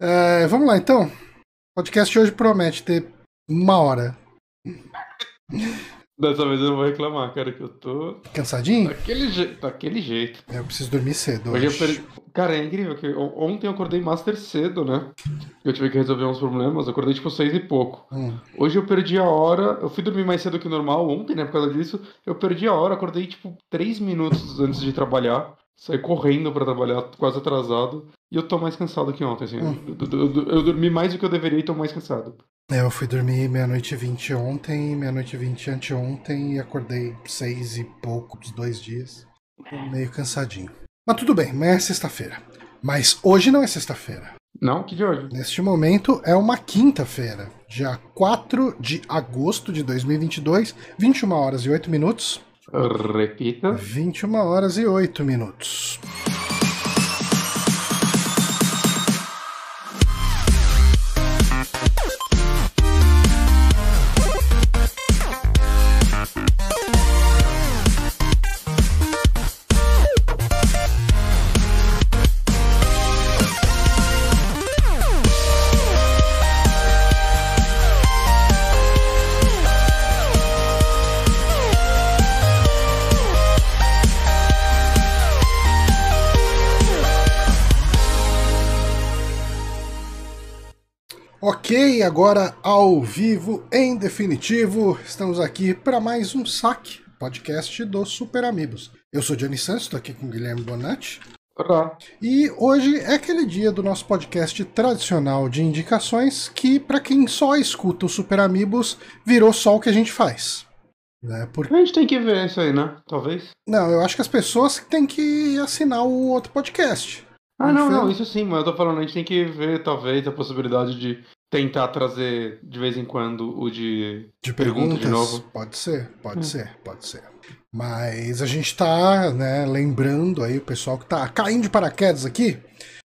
É, vamos lá então. O podcast de hoje promete ter uma hora. Dessa vez eu não vou reclamar, cara, que eu tô. Cansadinho? Daquele, je... daquele jeito. Eu preciso dormir cedo. Hoje hoje. per... Cara, é incrível que on- ontem eu acordei master cedo, né? Eu tive que resolver uns problemas, eu acordei tipo seis e pouco. Hum. Hoje eu perdi a hora, eu fui dormir mais cedo que o normal ontem, né? Por causa disso, eu perdi a hora, acordei tipo três minutos antes de trabalhar. Saí correndo pra trabalhar, quase atrasado. E eu tô mais cansado que ontem, assim. Hum. Eu, eu- eu- eu dormi mais do que eu deveria e tô mais cansado. É, eu fui dormir meia-noite e vinte ontem, meia-noite e vinte anteontem e acordei seis e pouco dos dois dias. Tô meio cansadinho. Mas tudo bem, amanhã é sexta-feira. Mas hoje não é sexta-feira. Não? Que de hoje? Neste momento é uma quinta-feira, dia 4 de agosto de 2022, 21 horas e 8 minutos. Repita. 21 horas e 8 minutos. Ok, agora ao vivo, em definitivo, estamos aqui para mais um saque, podcast do Super Amigos. Eu sou Johnny Santos, estou aqui com o Guilherme Bonatti. Olá. E hoje é aquele dia do nosso podcast tradicional de indicações que, para quem só escuta o Super Amigos, virou só o que a gente faz. Né? Por... A gente tem que ver isso aí, né? Talvez. Não, eu acho que as pessoas têm que assinar o outro podcast. Ah, não, não, isso sim, mas eu tô falando, a gente tem que ver, talvez, a possibilidade de tentar trazer de vez em quando o de. De Pergunta perguntas? de novo. Pode ser, pode Hum. ser, pode ser. Mas a gente tá, né, lembrando aí o pessoal que tá caindo de paraquedas aqui.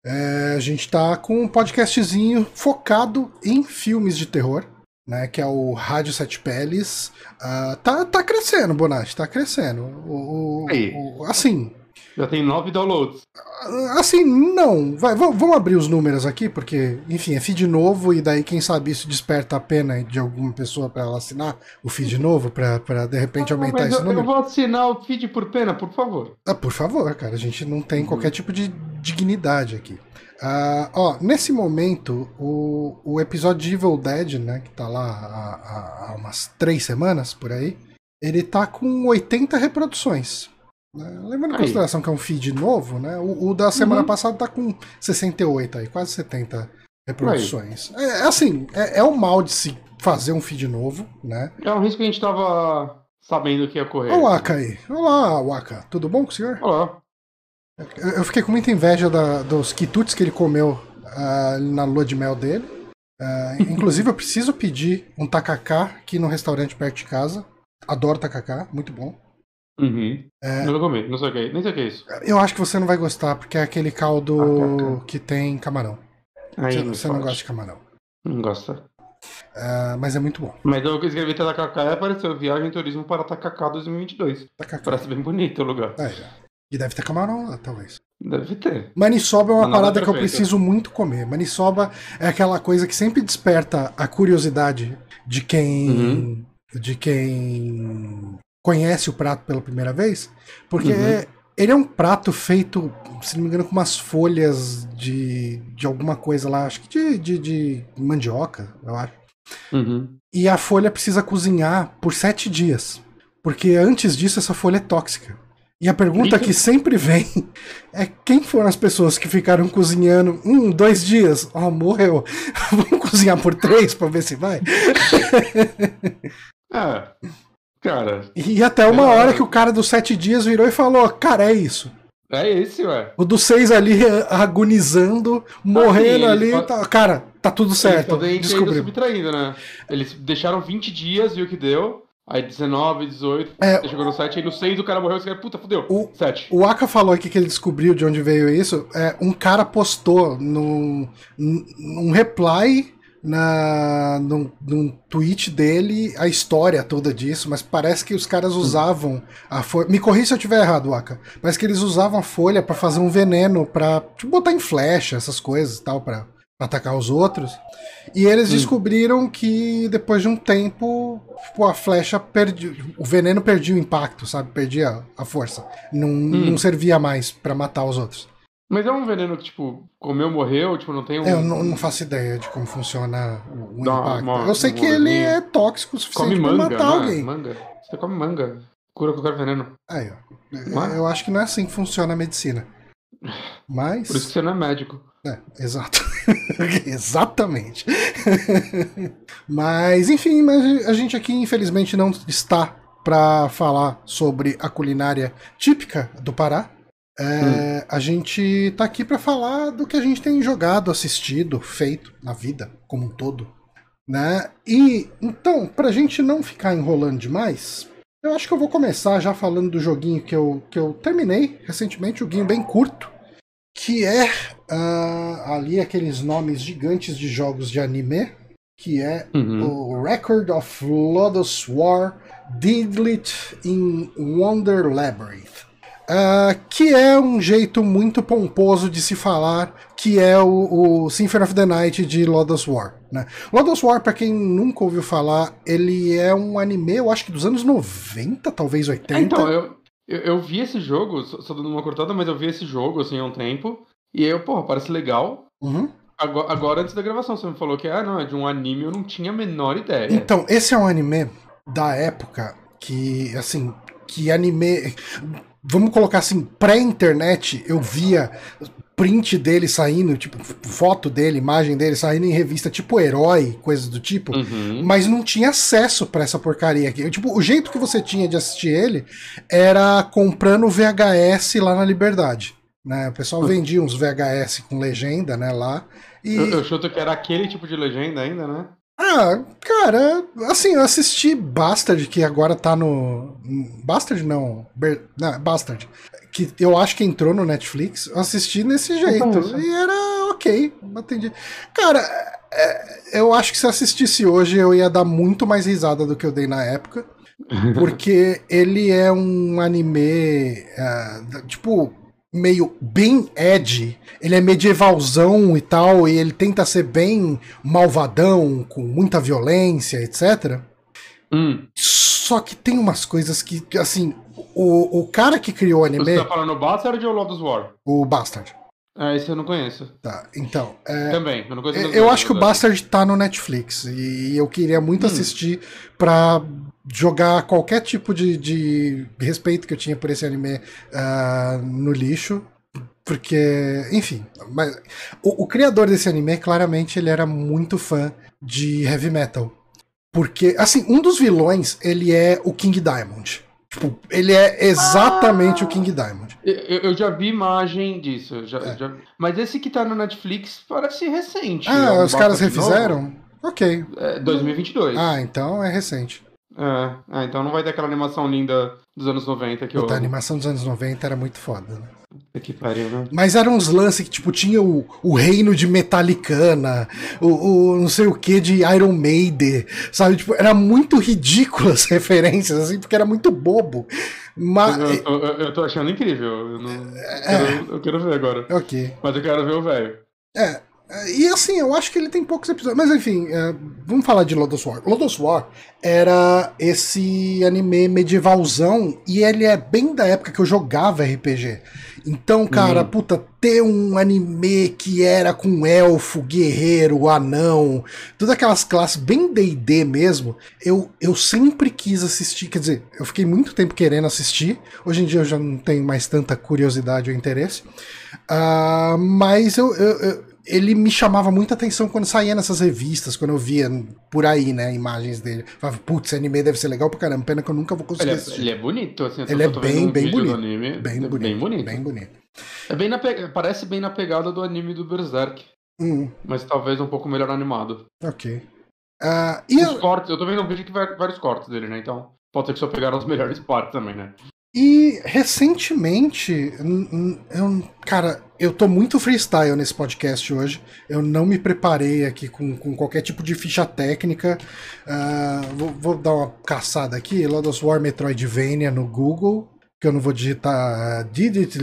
é, a gente tá com um podcastzinho focado em filmes de terror, né? Que é o Rádio Sete Peles. Ah, tá, tá crescendo, Bonatti, tá crescendo. O, o- o- assim, Já tem nove downloads. Assim, não. Vai, vamos abrir os números aqui, porque, enfim, é feed novo e daí, quem sabe, isso desperta a pena de alguma pessoa para ela assinar o feed novo, pra, pra de repente aumentar Ah, mas esse eu, número. eu vou assinar o feed por pena, por favor. Ah, por favor, cara, a gente não tem qualquer tipo de dignidade aqui. Ah, ó, nesse momento, o, o episódio de Evil Dead, né, que tá lá há, há- há umas três semanas por aí, ele tá com 80 reproduções. Né? Levando em Aí. consideração que é um feed novo, né? O, o da semana Uhum. passada tá com 68 aí, quase 70 reproduções. É, assim, é, é o mal de se fazer um feed novo, né? É um risco que a gente tava sabendo que ia correr. Olha o Waka aí. Olá, Waka. Tudo bom com o senhor? Olá. Eu eu fiquei com muita inveja da- dos quitutes que ele comeu ah, na lua de mel dele. Ah, inclusive, eu preciso pedir um tacacá aqui no restaurante perto de casa. Adoro tacacá, muito bom. Uhum. É. Nunca comi, não sei o que é, nem sei o que é isso. Eu acho que você não vai gostar, porque é aquele caldo Tacacá. que tem camarão. Aí Você, me você não fode. gosta de camarão. Não gosta. Ah, mas é muito bom. Mas eu escrevi Tacacá e apareceu Viagem Turismo para Tacacá 2022. Tacacá. Parece bem bonito o lugar. É, e deve ter camarão lá, talvez. Deve ter. Maniçoba é uma nada parada que eu perfeito. preciso muito comer. Maniçoba é aquela coisa que sempre desperta a curiosidade de quem Uhum. de quem conhece o prato pela primeira vez, porque Uhum. ele é um prato feito, se não me engano, com umas folhas de, de alguma coisa lá, acho que de, de, de mandioca, eu acho. Uhum. E a folha precisa cozinhar por sete dias, porque antes disso essa folha é tóxica. E a pergunta que sempre vem é quem foram as pessoas que ficaram cozinhando um, dois dias? Oh, morreu. Vamos cozinhar por três pra ver se vai? É. Cara, E até uma É. hora que o cara dos sete dias virou e falou: Cara, é isso. é esse, ué. O dos seis ali agonizando, morrendo eles ali. tá- cara, tá tudo certo. Eles Descobri. subtraindo, né? Eles deixaram 20 dias, viu o que deu. Aí 19, 18, É. chegou no 7, aí no 6 o cara morreu, esse cara, puta, fudeu. O- 7. O Aka falou aqui que ele descobriu de onde veio isso. É, um cara postou num, num reply na, num, num tweet dele a história toda disso, mas parece que os caras usavam a folha. Me corri se eu estiver errado, Aka. Parece que eles usavam a folha pra fazer um veneno, pra tipo, botar em flecha, essas coisas e tal, pra, pra atacar os outros. E eles Hum. descobriram que depois de um tempo, tipo, a flecha perdia. O veneno perdia o impacto, sabe? Perdia a força. Não, Hum. não servia mais pra matar os outros. Mas é um veneno que, tipo, comeu, morreu, tipo, não tem um. É, eu não, não faço ideia de como funciona o, Dá impacto. uma- eu sei uma que ele é tóxico o Come suficiente pra manga, matar não é? alguém. Manga. Você come manga. Cura qualquer veneno. Aí, ó. É? Eu acho que não é assim que funciona a medicina. Mas. Por isso que você não é médico. É, exato. Exatamente. mas, enfim, mas a gente aqui, infelizmente, não está para falar sobre a culinária típica do Pará. É, A gente tá aqui para falar do que a gente tem jogado, assistido, feito na vida como um todo. Né? E então, pra gente não ficar enrolando demais, eu acho que eu vou começar já falando do joguinho que eu, que eu terminei recentemente, um joguinho bem curto, que é ah, ali aqueles nomes gigantes de jogos de anime, que é Uhum. o Record of Lodoss War Didlit in Wonder Labyrinth. Ah, que é um jeito muito pomposo de se falar que é o, o Symphony of the Night de Lodoss War. Né? Lodoss War, pra quem nunca ouviu falar, ele é um anime, eu acho que dos anos 90, talvez 80. É, então, eu, eu, eu vi esse jogo, só, só dando uma cortada, mas eu vi esse jogo, assim, há um tempo. E eu, porra, parece legal. Uhum. Agora, agora, antes da gravação, você me falou que, ah, não, é de um anime, eu não tinha a menor ideia. Então, esse é um anime da época que, assim, que anime. Vamos colocar assim, pré-internet, eu via print dele saindo, tipo, foto dele, imagem dele saindo em revista tipo herói, coisas do tipo. Uhum. Mas não tinha acesso pra essa porcaria aqui. Tipo, o jeito que você tinha de assistir ele era comprando VHS lá na Liberdade. Né? O pessoal vendia uns VHS com legenda, né, lá. E... Eu, eu chuto que era aquele tipo de legenda ainda, né? Ah, cara, assim, eu assisti Bastard, que agora tá no. Bastard não. Ber... Não, Bastard. Que eu acho que entrou no Netflix. Eu assisti desse jeito. E era ok. Entendi. Cara, é, eu acho que se assistisse hoje eu ia dar muito mais risada do que eu dei na época. Porque ele é um anime. ah, tipo. Meio bem edgy, ele é medievalzão e tal, e ele tenta ser bem malvadão, com muita violência, etc. Hum. Só que tem umas coisas que, assim, o, o cara que criou o Você anime, tá falando Bastard ou Lotus War? o Bastard, É, esse eu não conheço. tá? Então, é, Também, eu não conheço. eu acho que o Bastard tá no Netflix e eu queria muito Hum. assistir pra jogar qualquer tipo de, de respeito que eu tinha por esse anime ah, no lixo. Porque, enfim, mas o, o criador desse anime, claramente, ele era muito fã de heavy metal. Porque, assim, um dos vilões, ele é o King Diamond. Tipo, ele é exatamente o King Diamond. Eu, eu já vi imagem disso. Já, É. já- Mas esse que tá no Netflix parece recente. Ah, é um os caras refizeram? novo. Ok. É, 2022. Ah, então é recente. É, ah, então não vai ter aquela animação linda dos anos 90 que eu. Puta, a animação dos anos 90 era muito foda, né? Que pariu, né? Mas eram uns lances que, tipo, tinha o, o reino de Metallicana, o, o não sei o que de Iron Maiden, sabe? Tipo, era muito ridículo as referências, assim, porque era muito bobo. Mas. Eu, eu, eu- eu tô achando incrível. Eu, não- É. quero, eu quero ver agora. Ok. Mas eu quero ver o velho. É. E assim, eu acho que ele tem poucos episódios. Mas enfim, é, vamos falar de Lodos War. Lodos War era esse anime medievalzão e ele é bem da época que eu jogava RPG. Então, cara, Hum. puta, ter um anime que era com elfo, guerreiro, anão, todas aquelas classes bem D&D mesmo, eu, eu sempre quis assistir, quer dizer, eu fiquei muito tempo querendo assistir, hoje em dia eu já não tenho mais tanta curiosidade ou interesse, Ah, mas eu, eu- eu- ele me chamava muita atenção quando saía nessas revistas, quando eu via por aí, né, imagens dele. Falava, putz, esse anime deve ser legal pra caramba, pena que eu nunca vou conseguir Ele é, ele é bonito, assim. eu Ele é eu bem, um bem bonito. Anime, Bem é bonito. Bem bonito. Bem bonito. É bem na pe- Parece bem na pegada do anime do Berserk. Hum, Mas talvez um pouco melhor animado. ok. Ah, e, Os cortes, eu tô vendo um vídeo que vai vários cortes dele, né? Então pode ser que só pegaram as melhores partes também, né? E recentemente, eu, cara, eu tô muito freestyle nesse podcast hoje. Eu não me preparei aqui com, com qualquer tipo de ficha técnica. Ah, vou, vou dar uma caçada aqui, Lodos War Metroidvania no Google, que eu não vou digitar uh, Did It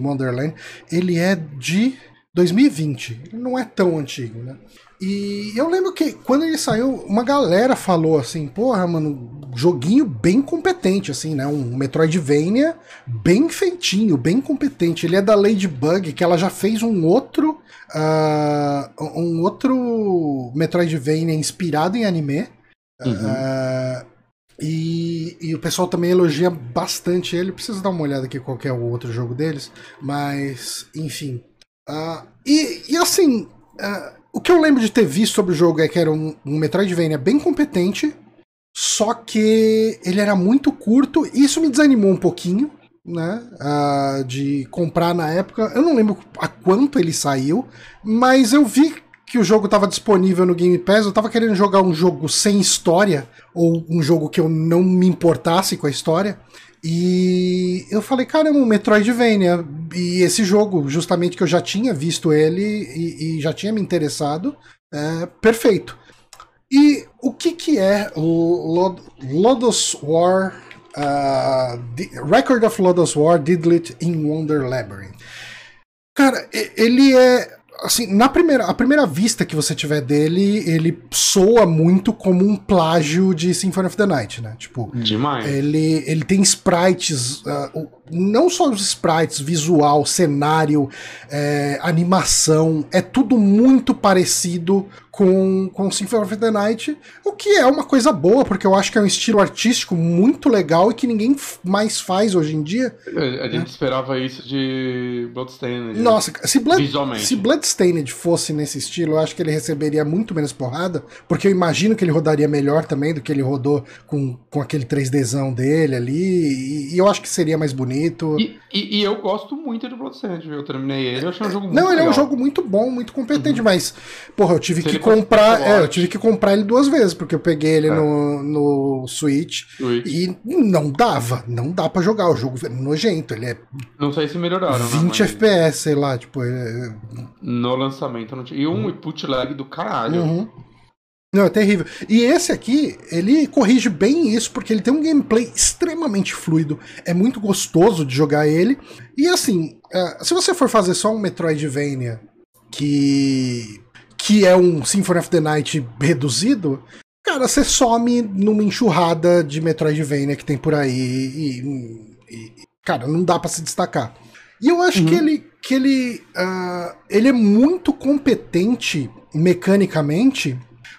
Wonderland. Ele é de 2020. Não é tão antigo, né? E eu lembro que quando ele saiu, uma galera falou assim, porra, mano, joguinho bem competente, assim, né? Um Metroidvania bem feitinho, bem competente. Ele é da Ladybug, que ela já fez um outro. Uh, um outro Metroidvania inspirado em anime. Uhum. Uh, e, e, o pessoal também elogia bastante ele. Preciso dar uma olhada aqui qual é o outro jogo deles. Mas, enfim. Uh, e, e, assim, uh, o que eu lembro de ter visto sobre o jogo é que era um, um Metroidvania bem competente. Só que ele era muito curto. E isso me desanimou um pouquinho. Né, uh, de comprar na época. Eu não lembro a quanto ele saiu, mas eu vi que o jogo estava disponível no Game Pass, eu estava querendo jogar um jogo sem história, ou um jogo que eu não me importasse com a história. E eu falei, caramba, um Metroidvania. E esse jogo, justamente que eu já tinha visto ele e, e já tinha me interessado, é perfeito. E o que, que é Lod Lodos War? Uh, Record of Lodos War Didlit in Wonder Labyrinth. Cara, ele é assim, na primeira, a primeira vista que você tiver dele, ele soa muito como um plágio de Symphony of the Night, né? Tipo, demais. Ele, ele tem sprites, uh, não só os sprites, visual, cenário, é, animação, é tudo muito parecido com, com Symphony of the Night, o que é uma coisa boa, porque eu acho que é um estilo artístico muito legal e que ninguém mais faz hoje em dia. A, gente né? esperava isso de Bloodstained. Nossa, se, Blood, se Bloodstained fosse nesse estilo, eu acho que ele receberia muito menos porrada, porque eu imagino que ele rodaria melhor também do que ele rodou com, com aquele 3Dzão dele ali, e, e eu acho que seria mais bonito. E, e, e eu gosto muito de Bloodstained, eu terminei ele, eu achei um jogo muito Não, ele legal. é um jogo muito bom, muito competente, uhum. mas, porra, eu tive se que comprar. É, eu tive que comprar ele duas vezes, porque eu peguei ele é. no, no Switch, Switch, e não dava. Não dá para jogar. O jogo é nojento. Ele é. Não sei se melhoraram. 20 né, FPS, sei lá, tipo. É... No lançamento não tinha. E um input lag do caralho. Uhum. Não, é terrível. E esse aqui, ele corrige bem isso, porque ele tem um gameplay extremamente fluido. É muito gostoso de jogar ele. E assim, uh, se você for fazer só um Metroidvania que que é um Symphony of the Night reduzido, cara, você some numa enxurrada de Metroidvania que tem por aí e, e cara, não dá para se destacar. E eu acho uhum. que ele, que ele, uh, ele é muito competente mecanicamente,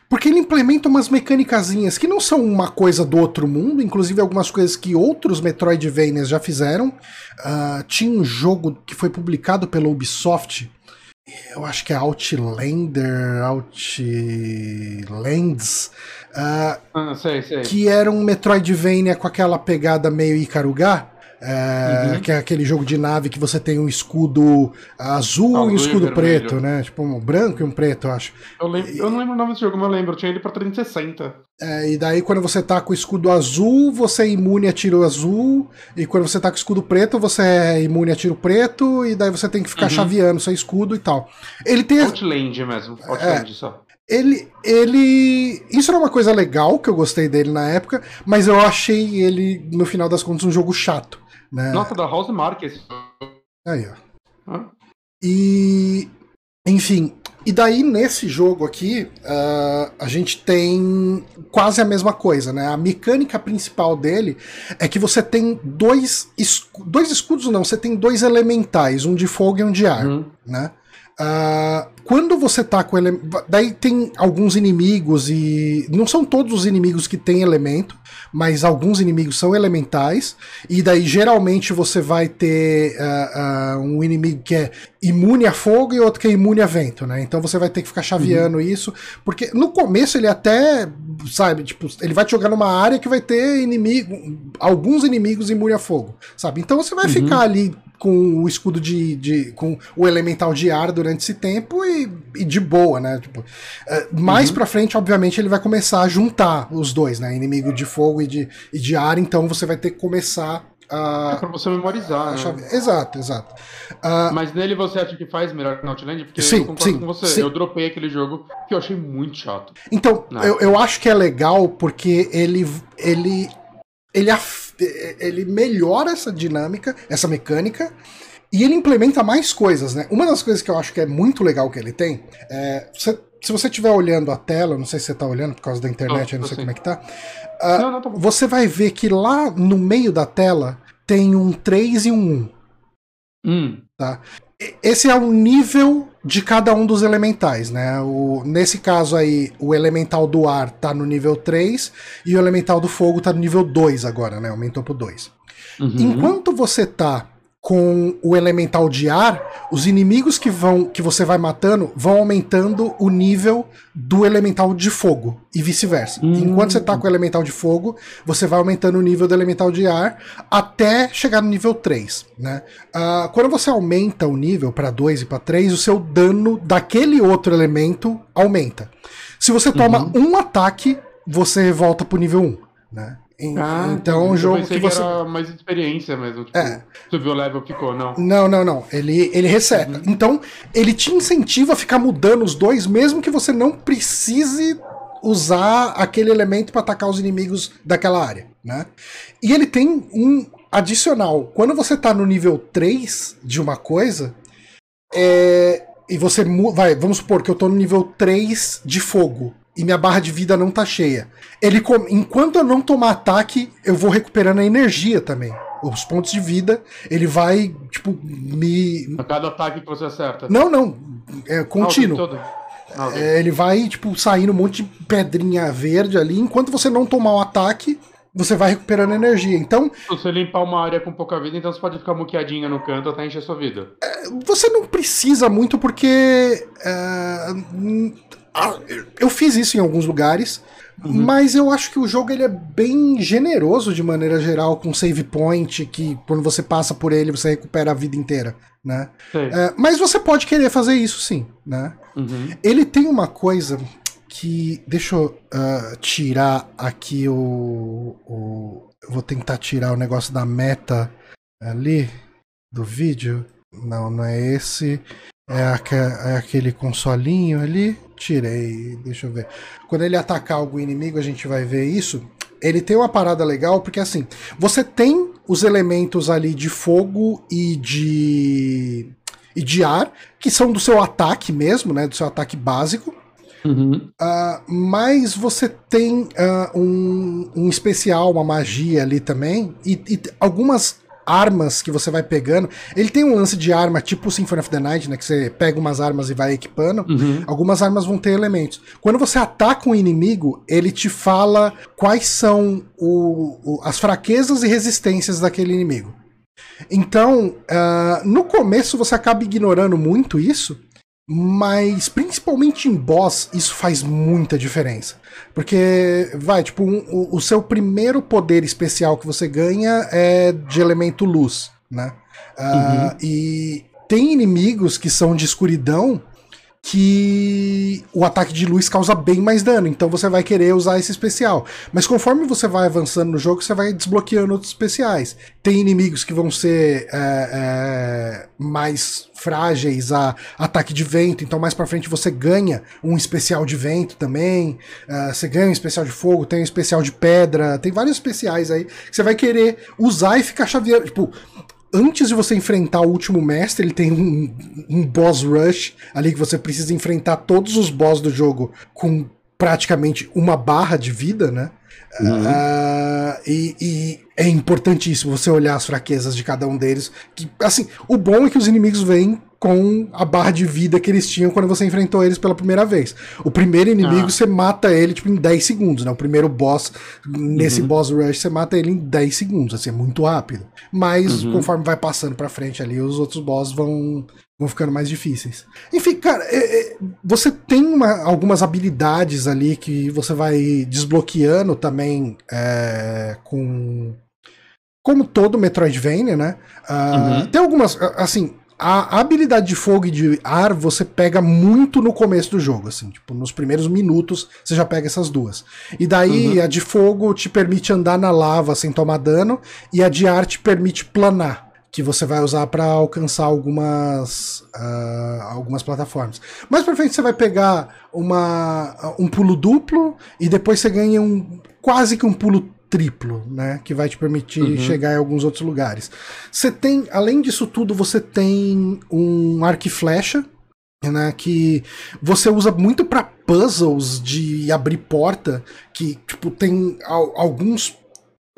porque ele implementa umas mecânicazinhas que não são uma coisa do outro mundo, inclusive algumas coisas que outros Metroidvanias já fizeram. Uh, tinha um jogo que foi publicado pela Ubisoft, eu acho que é Outlander, Outlands, uh, ah, sei, sei. que era um Metroidvania com aquela pegada meio Icaruga. É, uhum. Que é aquele jogo de nave que você tem um escudo azul, azul e um escudo preto, né? Tipo um branco e um preto, eu acho. Eu, lembro, eu não lembro o nome desse jogo, mas eu lembro. Eu tinha ele pra 360. É, e daí quando você tá com o escudo azul, você é imune a tiro azul. E quando você tá com o escudo preto, você é imune a tiro preto. E daí você tem que ficar uhum. chaveando seu escudo e tal. Ele tem. Outland mesmo. Outland é, só. Ele, ele. Isso era uma coisa legal que eu gostei dele na época, mas eu achei ele, no final das contas, um jogo chato. Né? Nota da House esse Aí, ó. E. Enfim, e daí nesse jogo aqui, uh, a gente tem quase a mesma coisa, né? A mecânica principal dele é que você tem dois, escu dois escudos, não, você tem dois elementais, um de fogo e um de ar, uhum. né? Uh, quando você tá com ele. Daí tem alguns inimigos e. Não são todos os inimigos que têm elemento, mas alguns inimigos são elementais. E daí geralmente você vai ter uh, uh, um inimigo que é imune a fogo e outro que é imune a vento, né? Então você vai ter que ficar chaveando uhum. isso. Porque no começo ele até. Sabe, tipo, ele vai te jogar numa área que vai ter inimigo. Alguns inimigos imune a fogo. Sabe? Então você vai uhum. ficar ali com o escudo de, de, com o elemental de ar durante esse tempo e, e de boa, né? Tipo, uh, mais uhum. pra frente, obviamente, ele vai começar a juntar os dois, né? Inimigo de fogo e de, e de ar, então você vai ter que começar a. É pra você memorizar, né? Chave... Exato, exato. Uh... Mas nele você acha que faz melhor que Outland? Porque sim, eu concordo sim, com você. Sim. Eu dropei aquele jogo que eu achei muito chato. Então, eu, eu acho que é legal porque ele. ele ele, ele melhora essa dinâmica, essa mecânica, E ele implementa mais coisas, né? Uma das coisas que eu acho que é muito legal que ele tem é. Você, se você estiver olhando a tela, não sei se você está olhando por causa da internet, não, eu não sei como é que tá. Uh, não, não, tá você vai ver que lá no meio da tela tem um 3 e um 1. Hum. Tá? Esse é o nível de cada um dos elementais, né? O, nesse caso aí, o elemental do ar tá no nível 3 e o elemental do fogo tá no nível 2 agora, né? Aumentou pro 2. Uhum. Enquanto você tá com o elemental de ar, os inimigos que vão que você vai matando vão aumentando o nível do elemental de fogo e vice-versa. Hum. Enquanto você tá com o elemental de fogo, você vai aumentando o nível do elemental de ar até chegar no nível 3, né? Uh, quando você aumenta o nível para 2 e para 3, o seu dano daquele outro elemento aumenta. Se você toma uhum. um ataque, você volta pro nível 1, né? Ah, então é um jogo que você. era mais experiência mesmo. Tipo, é. Você viu o level ficou, não? Não, não, não. Ele, ele reseta. Uhum. Então, ele te incentiva a ficar mudando os dois, mesmo que você não precise usar aquele elemento para atacar os inimigos daquela área, né? E ele tem um adicional. Quando você tá no nível 3 de uma coisa, é... e você vai, vamos supor que eu tô no nível 3 de fogo e minha barra de vida não tá cheia. Ele enquanto eu não tomar ataque, eu vou recuperando a energia também. Os pontos de vida, ele vai, tipo, me. A cada ataque que você acerta. Não, não. É contínuo. Ah, é, ele vai, tipo, saindo um monte de pedrinha verde ali. Enquanto você não tomar o ataque, você vai recuperando energia. Então. Se você limpar uma área com pouca vida, então você pode ficar muqueadinha no canto até encher sua vida. É, você não precisa muito porque. É, ah, eu fiz isso em alguns lugares, uhum. mas eu acho que o jogo ele é bem generoso de maneira geral com save point, que quando você passa por ele você recupera a vida inteira, né? É, mas você pode querer fazer isso sim, né? Uhum. Ele tem uma coisa que deixa eu uh, tirar aqui o, o, vou tentar tirar o negócio da meta ali do vídeo. Não, não é esse. É, é aquele consolinho ali. Tirei, deixa eu ver. Quando ele atacar algum inimigo, a gente vai ver isso. Ele tem uma parada legal, porque assim, você tem os elementos ali de fogo e de. e de ar, que são do seu ataque mesmo, né? Do seu ataque básico. Uhum. Uh, mas você tem uh, um, um especial, uma magia ali também, e, e algumas armas que você vai pegando. Ele tem um lance de arma tipo Symphony of the Night, né? Que você pega umas armas e vai equipando. Uhum. Algumas armas vão ter elementos. Quando você ataca um inimigo, ele te fala quais são o, o, as fraquezas e resistências daquele inimigo. Então, uh, no começo você acaba ignorando muito isso, mas principalmente em boss, isso faz muita diferença. Porque, vai, tipo, um, o, seu primeiro poder especial que você ganha é de elemento luz, né? Uh, E tem inimigos que são de escuridão que o ataque de luz causa bem mais dano, então você vai querer usar esse especial. Mas conforme você vai avançando no jogo, você vai desbloqueando outros especiais. Tem inimigos que vão ser é, é, mais frágeis a ataque de vento, então mais para frente você ganha um especial de vento também, uh, você ganha um especial de fogo, tem um especial de pedra, tem vários especiais aí que você vai querer usar e ficar chaveando. Tipo, antes de você enfrentar o último mestre, ele tem um, um boss rush ali que você precisa enfrentar todos os boss do jogo com praticamente uma barra de vida, né? Uhum. Uh, e, e, é importantíssimo você olhar as fraquezas de cada um deles. Que, assim, o bom é que os inimigos vêm com a barra de vida que eles tinham quando você enfrentou eles pela primeira vez. O primeiro inimigo ah. você mata ele tipo, em 10 segundos, né? O primeiro boss, nesse uhum. boss rush, você mata ele em 10 segundos, assim, é muito rápido. Mas uhum. conforme vai passando pra frente ali, os outros boss vão, vão ficando mais difíceis. Enfim, cara, é, é, você tem uma, algumas habilidades ali que você vai desbloqueando também é, com. Como todo Metroidvania, né? Uh, uhum. Tem algumas. Assim, a habilidade de fogo e de ar você pega muito no começo do jogo, assim, tipo, nos primeiros minutos você já pega essas duas. E daí uhum. a de fogo te permite andar na lava sem tomar dano, e a de ar te permite planar, que você vai usar para alcançar algumas uh, algumas plataformas. Mais pra frente você vai pegar uma, um pulo duplo, e depois você ganha um quase que um pulo triplo, né? Que vai te permitir uhum. chegar em alguns outros lugares. Você tem, além disso tudo, você tem um arco e flecha, né, que você usa muito para puzzles de abrir porta, que tipo tem alguns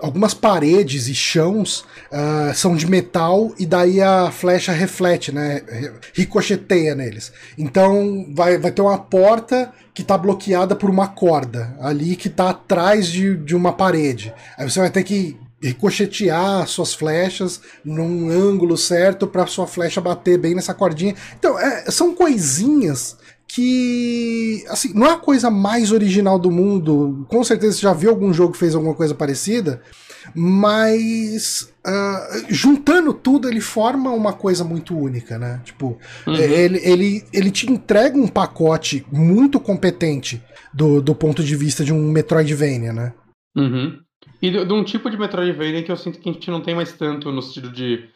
algumas paredes e chãos uh, são de metal e daí a flecha reflete, né? Ricocheteia neles. Então vai, vai ter uma porta que está bloqueada por uma corda ali que está atrás de, de uma parede. Aí você vai ter que ricochetear suas flechas num ângulo certo para sua flecha bater bem nessa cordinha. Então, é, são coisinhas que assim, não é a coisa mais original do mundo. Com certeza você já viu algum jogo que fez alguma coisa parecida, mas uh, juntando tudo ele forma uma coisa muito única, né? Tipo, uhum. ele, ele, ele te entrega um pacote muito competente do, do ponto de vista de um Metroidvania, né? Uhum. E de, de, um tipo de Metroidvania que eu sinto que a gente não tem mais tanto no sentido de.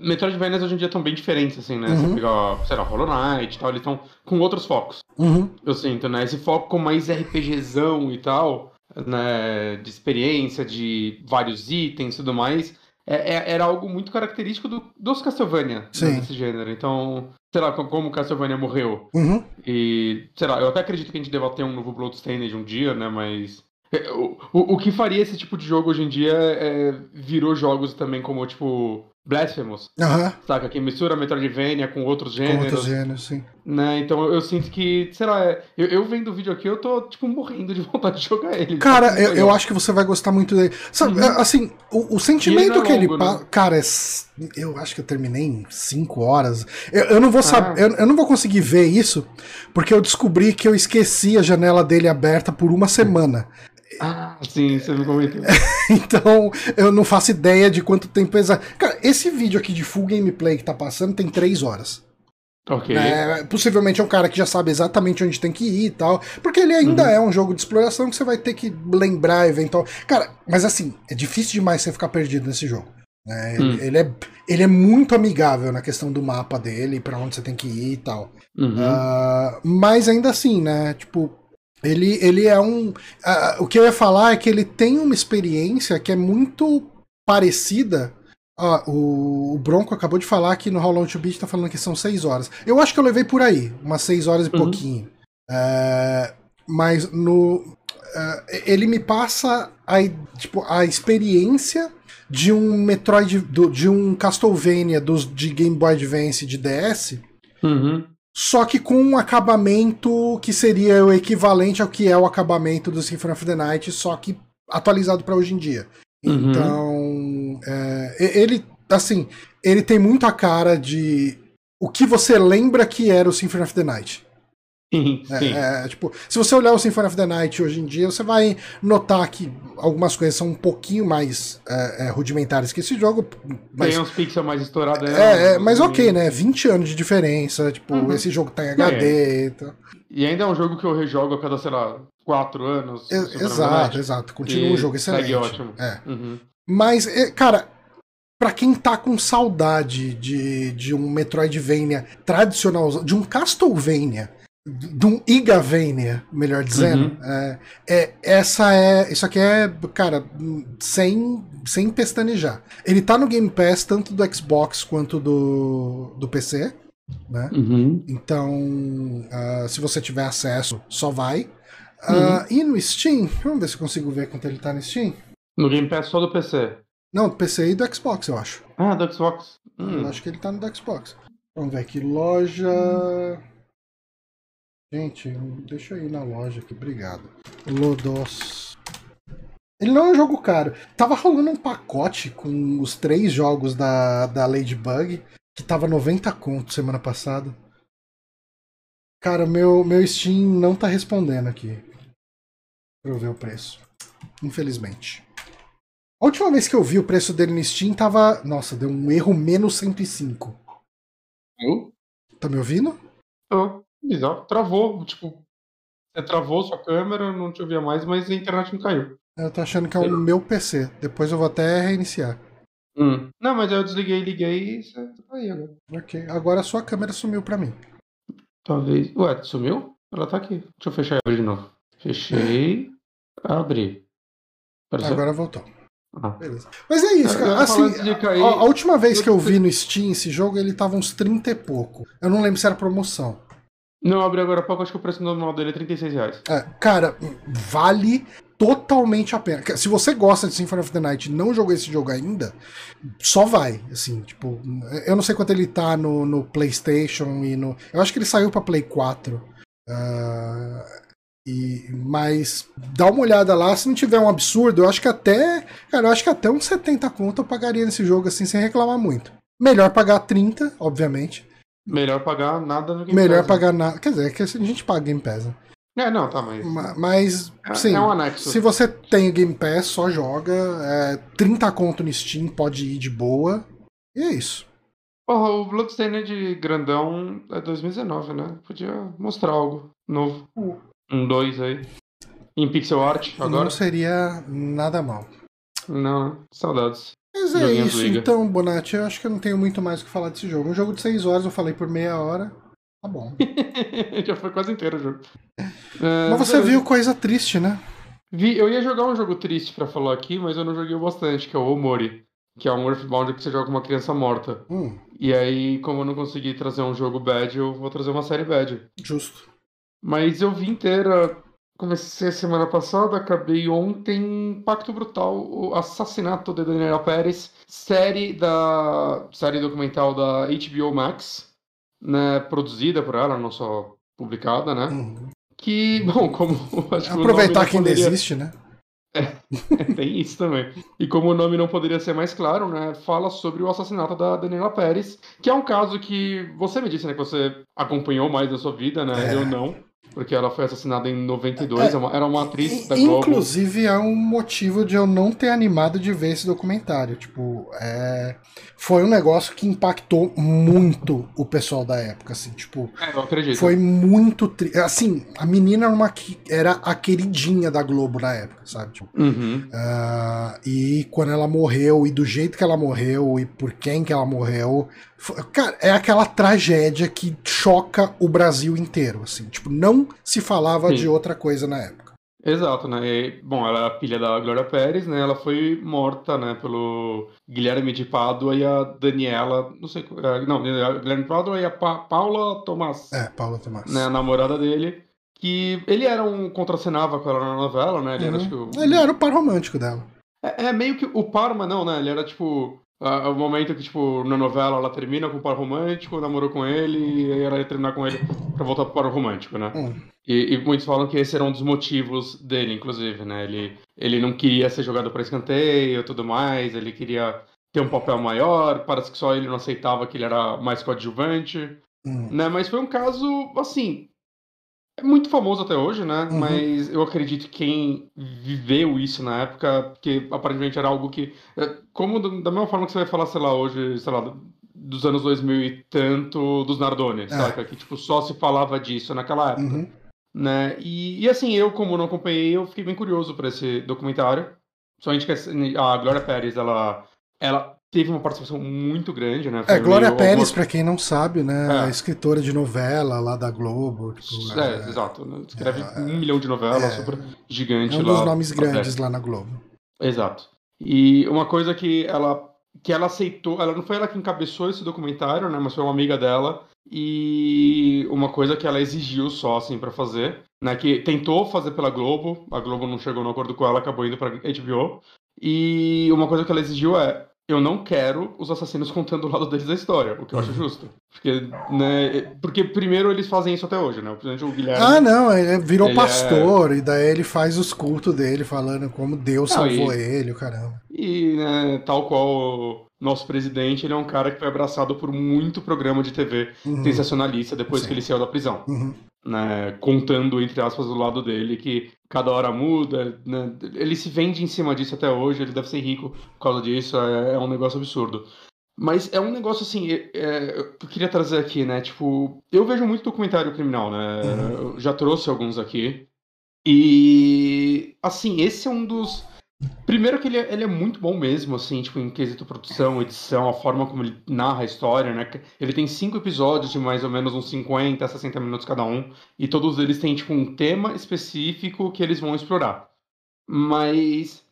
Metroidvanias hoje em dia estão bem diferentes, assim, né? Uhum. Você pega, sei lá, Hollow Knight e tal, eles estão com outros focos. Uhum. Eu sinto, né? Esse foco com mais RPGzão e tal, né? De experiência, de vários itens e tudo mais. É, é, era algo muito característico do, dos Castlevania né, desse gênero. Então, sei lá, como Castlevania morreu. Uhum. E, sei lá, eu até acredito que a gente deva ter um novo Bloodstained um dia, né? Mas é, o, o, o que faria esse tipo de jogo hoje em dia é, virou jogos também como, tipo, Blasphemous. Uhum. Saca? Que mistura Metroidvania com outros gêneros. Com outros gêneros, sim. Né? Então eu, sinto que, sei lá, é, eu, eu vendo o vídeo aqui, eu tô, tipo, morrendo de vontade de jogar ele. Cara, eu, eu, acho que você vai gostar muito dele. Sabe, uhum. assim, o, o sentimento ele é que longo, ele. Né? Cara, é, eu acho que eu terminei em 5 horas. Eu, não vou saber. Ah. Eu, eu não vou conseguir ver isso, porque eu descobri que eu esqueci a janela dele aberta por uma semana. Ah, sim, você me comentou. então, eu não faço ideia de quanto tempo exato. Cara, esse vídeo aqui de full gameplay que tá passando tem 3 horas. Ok. É, possivelmente é um cara que já sabe exatamente onde tem que ir e tal. Porque ele ainda uhum. é um jogo de exploração que você vai ter que lembrar eventual. Cara, mas assim, é difícil demais você ficar perdido nesse jogo. É, ele, hum. ele, é, ele é muito amigável na questão do mapa dele, para onde você tem que ir e tal. Uhum. Uh, mas ainda assim, né? Tipo, ele, ele é um. Uh, o que eu ia falar é que ele tem uma experiência que é muito parecida. Uh, o, o, Bronco acabou de falar que no How Long to Beat tá falando que são seis horas. Eu acho que eu levei por aí, umas seis horas e uhum. pouquinho. Uh, mas no. É, ele me passa a, tipo, a experiência de um Metroid. Do, de um Castlevania dos, de Game Boy Advance de DS. Uhum só que com um acabamento que seria o equivalente ao que é o acabamento do Symphony of the Night, só que atualizado para hoje em dia. Uhum. Então, é, ele, assim, ele tem muito a cara de o que você lembra que era o Symphony of the Night. Sim, é, sim. É, tipo, se você olhar o Symphony of the Night hoje em dia, você vai notar que algumas coisas são um pouquinho mais é, é rudimentares que esse jogo. Mas... Tem uns pixels mais estourados. É, é, mas ok, né? 20 anos de diferença. Tipo, uhum. esse jogo tá em HD. Então... E ainda é um jogo que eu rejogo a cada, sei lá, 4 anos. exato, exato. Continua um jogo excelente. Segue ótimo. Uhum. Mas, cara, para quem tá com saudade de, de um Metroidvania tradicional, de um Castlevania de um Igavania, melhor dizendo. Uhum. É, é, essa é. Isso aqui é, cara, sem, sem pestanejar. Ele tá no Game Pass, tanto do Xbox quanto do, do PC. Né? Uhum. Então, uh, se você tiver acesso, só vai. Uh, uhum. E no Steam, vamos ver se eu consigo ver quanto ele tá no Steam. No Game Pass só do PC? Não, do PC e do Xbox, eu acho. Ah, do Xbox. Hum. Eu acho que ele tá no do Xbox. Vamos ver aqui, loja. Gente, deixa eu ir na loja aqui, obrigado. Lodos. Ele não é um jogo caro. Tava rolando um pacote com os três jogos da, da Ladybug, que tava 90 conto semana passada. Cara, meu, meu Steam não tá respondendo aqui. Pra eu ver o preço. Infelizmente. A última vez que eu vi o preço dele no Steam tava. Nossa, deu um erro menos 105. Eu? Tá me ouvindo? Tô. Bizarro. Travou, tipo, você travou sua câmera, não te ouvia mais, mas a internet não caiu. Eu tô achando que é o meu PC. Depois eu vou até reiniciar. Hum. Não, mas eu desliguei liguei e você tá aí agora. Ok. Agora a sua câmera sumiu pra mim. Talvez. Ué, sumiu? Ela tá aqui. Deixa eu fechar e abrir de novo. Fechei. Abri. Agora voltou. Ah. Beleza. Mas é isso, cara. Assim, a, a, última vez que eu vi no Steam esse jogo, ele tava uns 30 e pouco. Eu não lembro se era promoção. Não, abri agora há pouco, acho que o preço normal dele é 36 reais. É, cara, vale totalmente a pena. Se você gosta de Symphony of the Night e não jogou esse jogo ainda, só vai. Assim, tipo, eu não sei quanto ele tá no, no PlayStation e no. Eu acho que ele saiu pra Play 4. Uh, e, mas dá uma olhada lá, se não tiver um absurdo, eu acho que até. Cara, eu acho que até uns 70 conto eu pagaria nesse jogo assim sem reclamar muito. Melhor pagar 30, obviamente. Melhor pagar nada no Game Melhor Pass, né? pagar né? nada. Quer dizer, é que a gente paga Game Pass. Né? É, não, tá, mas. Mas, é, sim, é um anexo. se você tem Game Pass, só joga. É, 30 conto no Steam, pode ir de boa. E é isso. Porra, o Bloodstained grandão é 2019, né? Podia mostrar algo novo. Uh. Um 2 aí. Em pixel art agora? Não seria nada mal. Não, né? Saudades. Mas é isso, então, Bonatti. Eu acho que eu não tenho muito mais o que falar desse jogo. Um jogo de 6 horas, eu falei por meia hora. Tá bom. Já foi quase inteiro o jogo. É, mas você viu coisa triste, né? Vi, eu ia jogar um jogo triste para falar aqui, mas eu não joguei bastante, que é o Omori. Que é um Earthbound que você joga com uma criança morta. Hum. E aí, como eu não consegui trazer um jogo bad, eu vou trazer uma série bad. Justo. Mas eu vi inteira. Comecei semana passada, acabei ontem. Pacto Brutal, o assassinato de Daniela Pérez, série da série documental da HBO Max, né, produzida por ela, não só publicada, né? Uhum. Que, bom, como aproveitar que ainda poderia... existe, né? É, tem isso também. E como o nome não poderia ser mais claro, né? Fala sobre o assassinato da Daniela Pérez, que é um caso que você me disse, né? Que você acompanhou mais da sua vida, né? É. Eu não porque ela foi assassinada em 92, é, é era uma atriz da Globo. Inclusive é um motivo de eu não ter animado de ver esse documentário. Tipo, é... foi um negócio que impactou muito o pessoal da época, assim, tipo. É, eu acredito. Foi muito. Tri... Assim, a menina era, uma... era a queridinha da Globo na época, sabe? Tipo, uhum. uh, e quando ela morreu, e do jeito que ela morreu, e por quem que ela morreu, Cara, é aquela tragédia que choca o Brasil inteiro, assim. Tipo, não se falava Sim. de outra coisa na época. Exato, né? E, bom, ela é filha da Glória Pérez, né? Ela foi morta, né, pelo Guilherme de Pádua e a Daniela, não sei, é, não, a Guilherme de Pádua e a pa Paula Tomás. É, Paula Tomás. Né, a namorada dele, que ele era um contracenava com ela na novela, né? Ele uhum. era tipo Ele era o par romântico dela. É, é, meio que o par, mas não, né? Ele era tipo Uh, o momento que, tipo, na novela ela termina com o par romântico, namorou com ele, e aí ela ia terminar com ele pra voltar pro par romântico, né? Hum. E, e, muitos falam que esse era um dos motivos dele, inclusive, né? Ele, ele não queria ser jogado para escanteio e tudo mais, ele queria ter um papel maior, parece que só ele não aceitava que ele era mais coadjuvante, hum. né? Mas foi um caso, assim, é muito famoso até hoje, né? Uhum. Mas eu acredito que quem viveu isso na época, porque aparentemente era algo que. É, como da mesma forma que você vai falar, sei lá, hoje, sei lá, dos anos 2000 e tanto dos Nardoni, é. saca? Que tipo, só se falava disso naquela época. Uhum. Né? E, e assim, eu, como não acompanhei, eu fiquei bem curioso para esse documentário. Somente que a Glória Pérez, ela, ela teve uma participação muito grande, né? Foi é, Glória meio... Pérez, para quem não sabe, né? É. escritora de novela lá da Globo. Tipo, é, é, exato. Né? Escreve é, um milhão de novelas, é. super gigante lá. É um dos nomes grandes lá na Globo. Exato. E uma coisa que ela que ela aceitou, ela não foi ela que encabeçou esse documentário, né? Mas foi uma amiga dela. E uma coisa que ela exigiu só, assim, para fazer, né? Que tentou fazer pela Globo, a Globo não chegou no acordo com ela, acabou indo pra HBO. E uma coisa que ela exigiu é eu não quero os assassinos contando o lado deles da história, o que eu acho uhum. justo. Porque, né, porque primeiro eles fazem isso até hoje, né? O Guilherme. Ah, não, ele virou ele pastor, é... e daí ele faz os cultos dele falando como Deus não, salvou e... ele, o caramba. E, né, tal qual nosso presidente, ele é um cara que foi abraçado por muito programa de TV uhum. sensacionalista depois Sim. que ele saiu da prisão. Uhum né, contando, entre aspas, do lado dele, que cada hora muda, né, ele se vende em cima disso até hoje, ele deve ser rico por causa disso, é, é um negócio absurdo. Mas é um negócio assim, é, é, eu queria trazer aqui, né, tipo, eu vejo muito documentário criminal, né, uhum. já trouxe alguns aqui, e, assim, esse é um dos Primeiro que ele é, ele é, muito bom mesmo, assim, tipo, em quesito produção, edição, a forma como ele narra a história, né? Ele tem cinco episódios de mais ou menos uns 50, 60 minutos cada um, e todos eles têm, tipo, um tema específico que eles vão explorar. Mas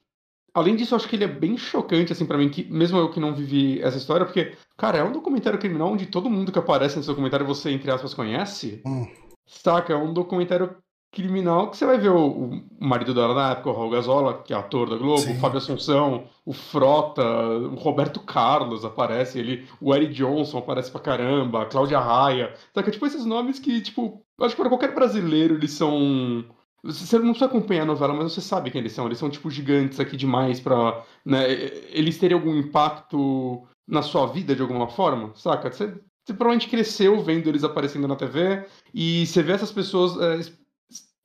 Além disso, eu acho que ele é bem chocante, assim, para mim, que mesmo eu que não vivi essa história, porque, cara, é um documentário criminal onde todo mundo que aparece nesse documentário você, entre aspas, conhece. Hum. Saca? É um documentário criminal que você vai ver o, o marido dela na época, o Raul Gazola, que é ator da Globo, Sim. o Fábio Assunção, o Frota, o Roberto Carlos aparece, ele, o Eric Johnson aparece pra caramba, a Cláudia Raia. Saca? Tipo, esses nomes que, tipo, acho que para qualquer brasileiro eles são. Você não precisa acompanhar a novela, mas você sabe quem eles são. Eles são, tipo, gigantes aqui demais pra. Né, eles terem algum impacto na sua vida de alguma forma, saca? Você, você provavelmente cresceu vendo eles aparecendo na TV e você vê essas pessoas é,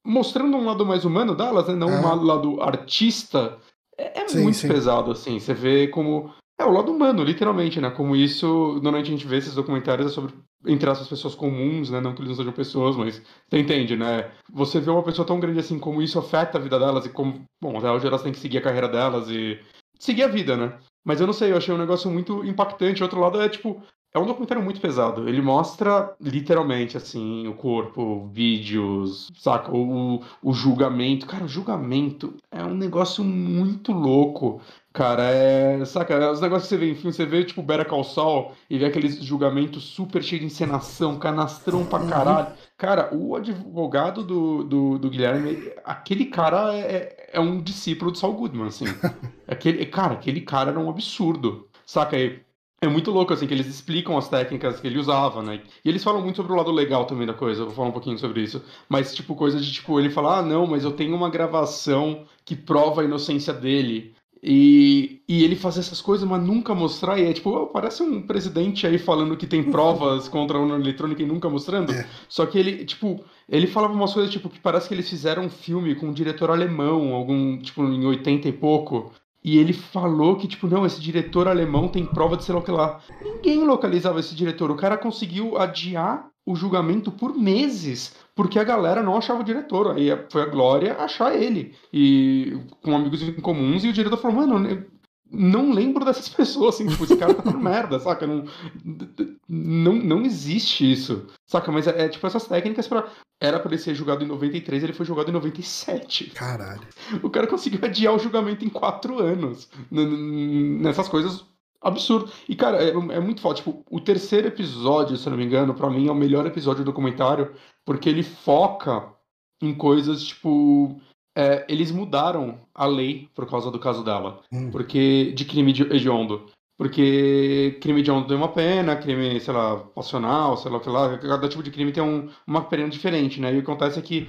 mostrando um lado mais humano delas, né? Não Ah. um lado artista. É, é Sim, muito sim. pesado, assim. Você vê como. É o lado humano, literalmente, né? Como isso. Normalmente a gente vê esses documentários é sobre, entre aspas, pessoas comuns, né? Não que eles não sejam pessoas, mas você entende, né? Você vê uma pessoa tão grande assim, como isso afeta a vida delas e como. Bom, até hoje elas têm que seguir a carreira delas e. seguir a vida, né? Mas eu não sei, eu achei um negócio muito impactante. Outro lado é, tipo, é um documentário muito pesado. Ele mostra literalmente, assim, o corpo, vídeos, saca? O, o julgamento. Cara, o julgamento é um negócio muito louco. Cara, é. Saca? Os negócios que você vê em filme, você vê, tipo, Better Call Saul e vê aqueles julgamentos super cheios de encenação, canastrão pra caralho. Cara, o advogado do, do, do Guilherme, aquele cara é, é um discípulo de Saul Goodman, assim. Aquele, cara, aquele cara era um absurdo. Saca? E é muito louco, assim, que eles explicam as técnicas que ele usava, né? E eles falam muito sobre o lado legal também da coisa, eu vou falar um pouquinho sobre isso. Mas, tipo, coisa de, tipo, ele falar, ah, não, mas eu tenho uma gravação que prova a inocência dele. E, e ele fazer essas coisas, mas nunca mostrar. E é tipo, oh, parece um presidente aí falando que tem provas contra a urna eletrônica e nunca mostrando. É. Só que ele, tipo, ele falava umas coisas, tipo, que parece que eles fizeram um filme com um diretor alemão, algum, tipo, em 80 e pouco. E ele falou que, tipo, não, esse diretor alemão tem prova de sei lá o que lá. Ninguém localizava esse diretor. O cara conseguiu adiar o julgamento por meses, porque a galera não achava o diretor. Aí foi a Glória achar ele. E com amigos em comuns, e o diretor falou, mano, não lembro dessas pessoas, assim, tipo, esse cara tá falando merda, saca? Não, não, não existe isso. Saca? Mas é, é, tipo essas técnicas pra. Era pra ele ser julgado em 93, ele foi julgado em 97. Caralho. O cara conseguiu adiar o julgamento em quatro anos. Nessas coisas absurdas. E, cara, é, é muito foda. Tipo, o terceiro episódio, se não me engano, pra mim é o melhor episódio do documentário, porque ele foca em coisas, tipo. é, eles mudaram a lei por causa do caso dela. Hum. Porque. De crime de hediondo. Porque crime de onda tem uma pena, crime, sei lá, passional, sei lá o que lá, cada tipo de crime tem um- uma pena diferente, né? E o que acontece é que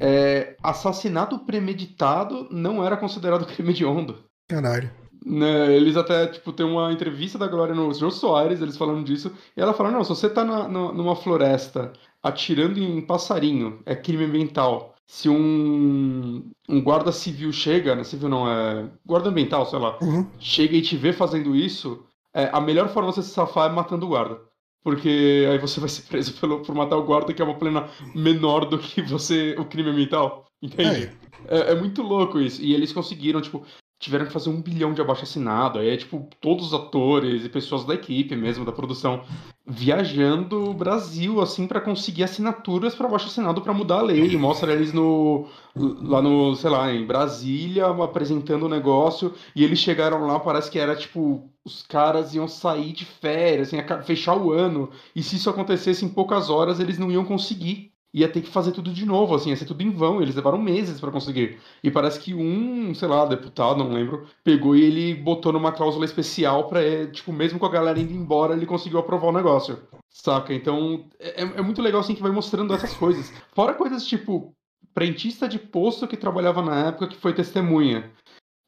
é, assassinato premeditado não era considerado crime de onda. Caralho. Né, eles até, tipo, tem uma entrevista da Glória no Jô Soares, eles falando disso, e ela fala, não, se você tá na- na- numa floresta atirando em passarinho, é crime ambiental. Se um, um guarda civil chega, né, civil não, é guarda ambiental, sei lá, Uhum. chega e te vê fazendo isso, é, a melhor forma de você se safar é matando o guarda. Porque aí você vai ser preso pelo, por matar o guarda, que é uma pena menor do que você, o crime ambiental. Entende? É, é muito louco isso. E eles conseguiram, tipo, tiveram que fazer um bilhão de abaixo assinado. Aí é, tipo, todos os atores e pessoas da equipe mesmo, da produção, viajando o Brasil, assim, pra conseguir assinaturas para abaixo assinado pra mudar a lei. Mostra eles no, lá no, sei lá, em Brasília, apresentando o negócio. E eles chegaram lá, parece que era, tipo, os caras iam sair de férias, ia ca- fechar o ano. E se isso acontecesse em poucas horas, eles não iam conseguir. Ia ter que fazer tudo de novo, assim, ia ser tudo em vão. Eles levaram meses pra conseguir. E parece que um, sei lá, deputado, não lembro, pegou e ele botou numa cláusula especial pra, eh, tipo, mesmo com a galera indo embora, ele conseguiu aprovar o negócio. Saca? Então, é, é muito legal, assim, que vai mostrando essas coisas. Fora coisas tipo, frentista de posto que trabalhava na época que foi testemunha.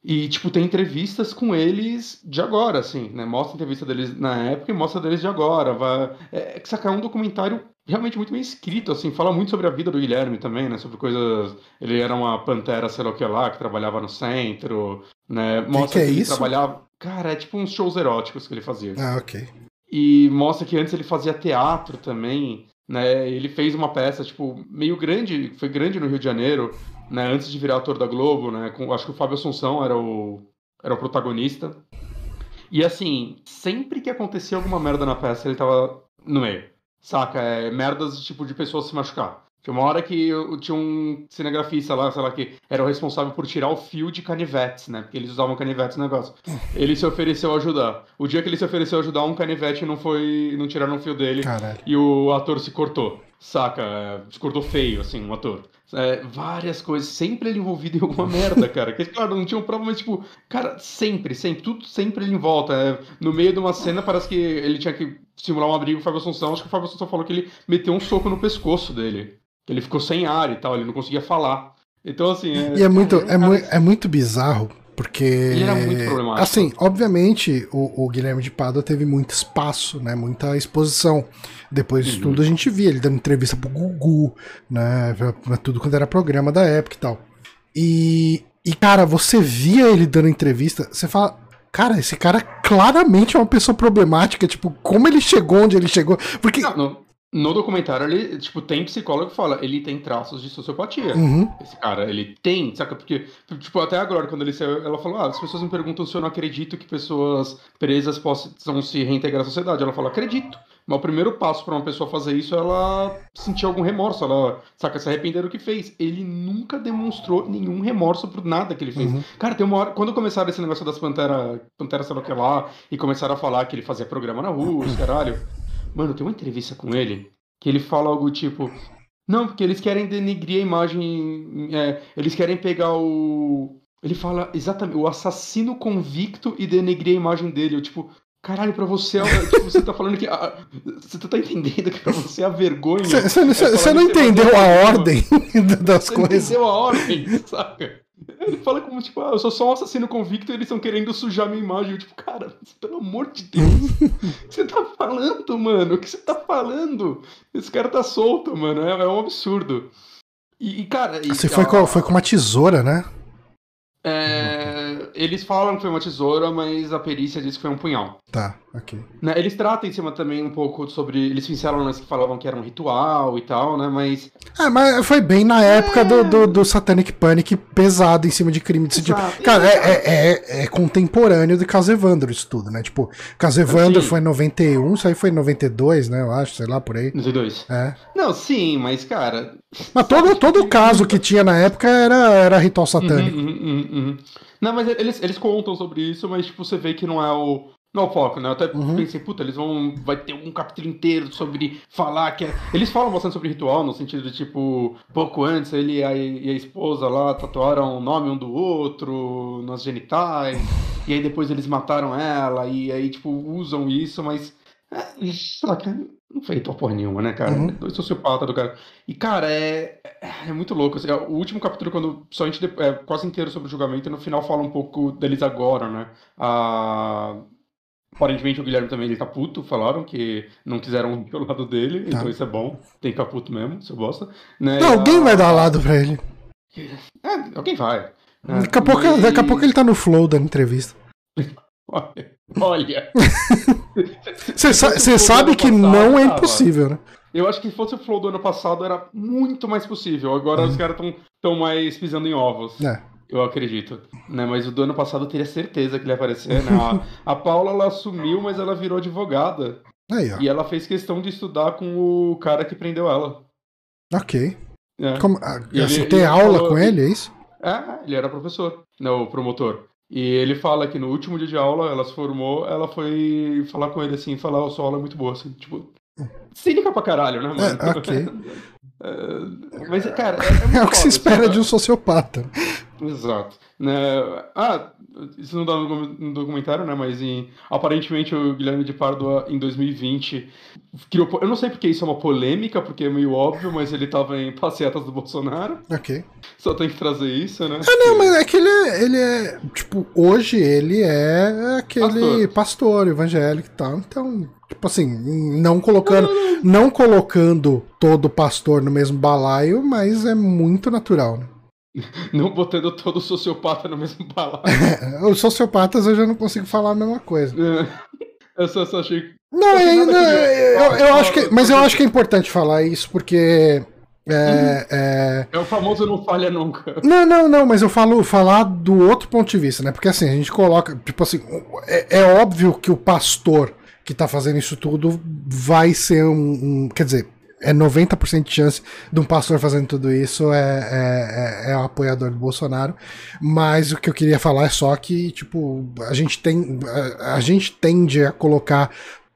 E, tipo, tem entrevistas com eles de agora, assim, né? Mostra a entrevista deles na época e mostra deles de agora. Vai... É, é que saca, é um documentário realmente muito bem escrito, assim, fala muito sobre a vida do Guilherme também, né? Sobre coisas. Ele era uma pantera, sei lá o que lá, que trabalhava no centro, né? Mostra que é ele isso? trabalhava. Cara, é tipo uns shows eróticos que ele fazia. Ah, ok. E mostra que antes ele fazia teatro também, né? Ele fez uma peça, tipo, meio grande, foi grande no Rio de Janeiro, né? Antes de virar ator da Globo, né? Com, acho que o Fábio Assunção era o, era o protagonista. E assim, sempre que acontecia alguma merda na peça, ele tava no meio. Saca? É, merdas tipo de pessoas se machucar. Tinha uma hora que eu, tinha um cinegrafista lá, sei lá, que era o responsável por tirar o fio de canivetes, né? Porque eles usavam canivetes no negócio. Ele se ofereceu a ajudar. O dia que ele se ofereceu a ajudar, um canivete não foi. não tiraram o fio dele. Caralho. E o ator se cortou. Saca? É, se cortou feio, assim, um ator. É, várias coisas, sempre ele envolvido em alguma merda, cara. Que, claro, não tinha um problema, mas, tipo, cara, sempre, sempre, tudo sempre ele em volta. É, no meio de uma cena, parece que ele tinha que simular um abrigo com o Fábio Assunção. Acho que o Fábio Assunção falou que ele meteu um soco no pescoço dele. Ele ficou sem ar e tal, ele não conseguia falar. Então, assim. É, e é muito, cara, é, mu é muito bizarro, porque. Ele era muito problemático. Assim, obviamente, o, o Guilherme de Pádua teve muito espaço, né? Muita exposição. Depois disso Uhum. tudo a gente via ele dando entrevista pro Gugu, né? Pra, tudo quando era programa da época e tal. E, e, cara, você via ele dando entrevista, você fala. Cara, esse cara claramente é uma pessoa problemática. Tipo, como ele chegou onde ele chegou? Porque. Não, no, no documentário, ele, tipo, tem psicólogo que fala, ele tem traços de sociopatia. Uhum. Esse cara, ele tem, saca? Porque, tipo, até a Glória, quando ele saiu, ela falou: Ah, as pessoas me perguntam se eu não acredito que pessoas presas possam se reintegrar à sociedade. Ela falou: Acredito. Mas o primeiro passo pra uma pessoa fazer isso é ela sentir algum remorso, ela, saca, se arrepender do que fez. Ele nunca demonstrou nenhum remorso por nada que ele fez. Uhum. Cara, tem uma hora. Quando começaram esse negócio das Pantera, Pantera sei lá o que lá, e começaram a falar que ele fazia programa na rua, os caralho. Mano, tem uma entrevista com ele que ele fala algo tipo. Não, porque eles querem denegrir a imagem. é, eles querem pegar o. Ele fala exatamente o assassino convicto e denegrir a imagem dele. Eu, tipo, caralho, pra você. é- tipo, você tá falando que. a- você tá entendendo que pra você é a vergonha. Você é você não você entendeu a ordem das Você coisas. entendeu a ordem, saca? Ele fala como, tipo, ah, eu sou só um assassino convicto e eles estão querendo sujar minha imagem. Eu, tipo, cara, pelo amor de Deus. O que você tá falando, mano? O que você tá falando? Esse cara tá solto, mano. É, é um absurdo. E, e, cara. e- Você foi com, foi com uma tesoura, né? é, eles falam que foi uma tesoura, mas a perícia diz que foi um punhal. Tá, ok. Né, Eles tratam em cima também um pouco sobre. Eles pincelam lance que falavam que era um ritual e tal, né? Mas. Ah, mas foi bem na época do, do, do Satanic Panic pesado em cima de crime desse tipo. Cara, é, é, é, é contemporâneo de Caso Evandro isso tudo, né? Tipo, Caso Evandro Sim. foi em 91, isso aí foi em 92, né? Eu acho, sei lá, por aí. Nos dois. É. Não, sim, mas, cara. Mas todo, todo caso que tinha na época era, era ritual satânico. Uhum, uhum, uhum, uhum. Não, mas eles, eles contam sobre isso, mas tipo, você vê que não é o. Não é o foco, né? Eu até Uhum. pensei, puta, eles vão. Vai ter um capítulo inteiro sobre falar que é. Eles falam bastante sobre ritual, no sentido de, tipo, pouco antes ele e a, e a esposa lá tatuaram o nome um do outro nas genitais, e aí depois eles mataram ela, e aí, tipo, usam isso, mas. É, sei lá, cara, não foi ritual porra nenhuma, né, cara? Uhum. Dois sociopatas do cara. E, cara, é, é muito louco. assim, o último capítulo, quando só a gente é quase inteiro sobre o julgamento, e no final fala um pouco deles agora, né? A... Aparentemente o Guilherme também ele tá puto, falaram que não quiseram ir pelo lado dele, Tá. então isso é bom. Tem que ficar puto mesmo, se eu gosta. Né? Não, alguém A- vai dar lado pra ele. É, alguém vai. né? Daqui a, pouco, E- daqui a pouco ele tá no flow da entrevista. Olha. olha. Você sa sabe que ano não é passado, impossível, né? Eu acho que se fosse o flow do ano passado era muito mais possível. Agora os caras estão tão mais pisando em ovos. Uhum. É. Eu acredito. Né? Mas o do ano passado eu teria certeza que ele ia aparecer. Né? A, a Paula ela assumiu, mas ela virou advogada. Aí, ó. E ela fez questão de estudar com o cara que prendeu ela. Ok. né? Como, ah, E assim, ele- tem ele aula falou- com ele, é isso? É, ele era professor, né, o promotor. E ele fala que no último dia de aula, ela se formou, ela foi falar com ele assim, falar, a sua aula é muito boa, assim, tipo... Cínica pra caralho, né, mano? É, ok. É, mas, cara, é, é, É o que se foda, espera de um sociopata. Exato. Né? Ah, isso não dá no documentário, né? Mas em- aparentemente o Guilherme de Pádua, em 2020, criou. Eu não sei porque isso é uma polêmica, porque é meio óbvio, mas ele tava em passeatas do Bolsonaro. Ok. Só tem que trazer isso, né? Ah, não, mas é que ele é, ele é. Tipo, hoje ele é aquele pastor, evangélico e tal. Então, tipo assim, não colocando. Não colocando todo pastor no mesmo balaio, mas é muito natural, né? Não botando todo sociopata no mesmo balaio. É, Os sociopatas eu já não consigo falar a mesma coisa. eu só, só achei. Não, Não tem é- eu, eu Fala, acho que. Mas eu acho que é importante falar isso, porque. É, é, É o famoso não falha nunca. Não, não, não, mas eu falo falar do outro ponto de vista, né? Porque assim, a gente coloca, tipo assim, é, é óbvio que o pastor que tá fazendo isso tudo vai ser um, um- Quer dizer, é 90% de chance de um pastor fazendo tudo isso é, é, é, é um apoiador do Bolsonaro. Mas o que eu queria falar é só que, tipo, a gente tem. A, a gente tende a colocar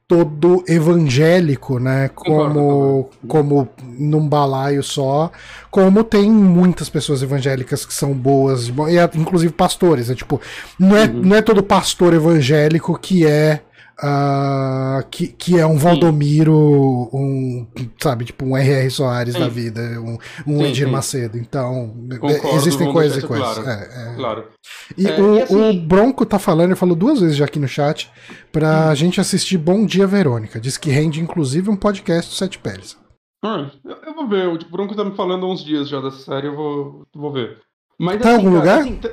todo evangélico, né? Como, como num balaio só. Como tem muitas pessoas evangélicas que são boas, e inclusive pastores. É tipo, não é, uhum. não é todo pastor evangélico que é Uh, que, que é um Valdomiro, um, sabe, tipo um R.R. Soares sim. da vida, um, um sim, Edir sim. Macedo. Então, Concordo, existem coisas e coisas. Claro. É, é. claro. E, é, o, e assim... o, Bronco tá falando, ele falou duas vezes já aqui no chat, pra hum. gente assistir Bom Dia Verônica. Diz que rende inclusive um podcast do Sete Peles. Ah, eu vou ver, o Bronco tá me falando há uns dias já dessa série, eu vou, vou ver. Mas, tá em assim, algum cara, lugar? Assim, tá,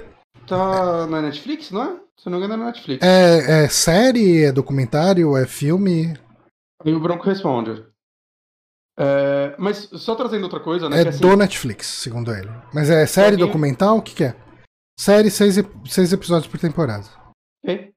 tá na Netflix, não é? Se não me engano, é Netflix. É, é série, é documentário, é filme? Aí o Bronco responde. É, mas só trazendo outra coisa, né? É assim... do Netflix, segundo ele. Mas é série, Alguém... documental? O que, que é? Série, seis, seis episódios por temporada. Ok.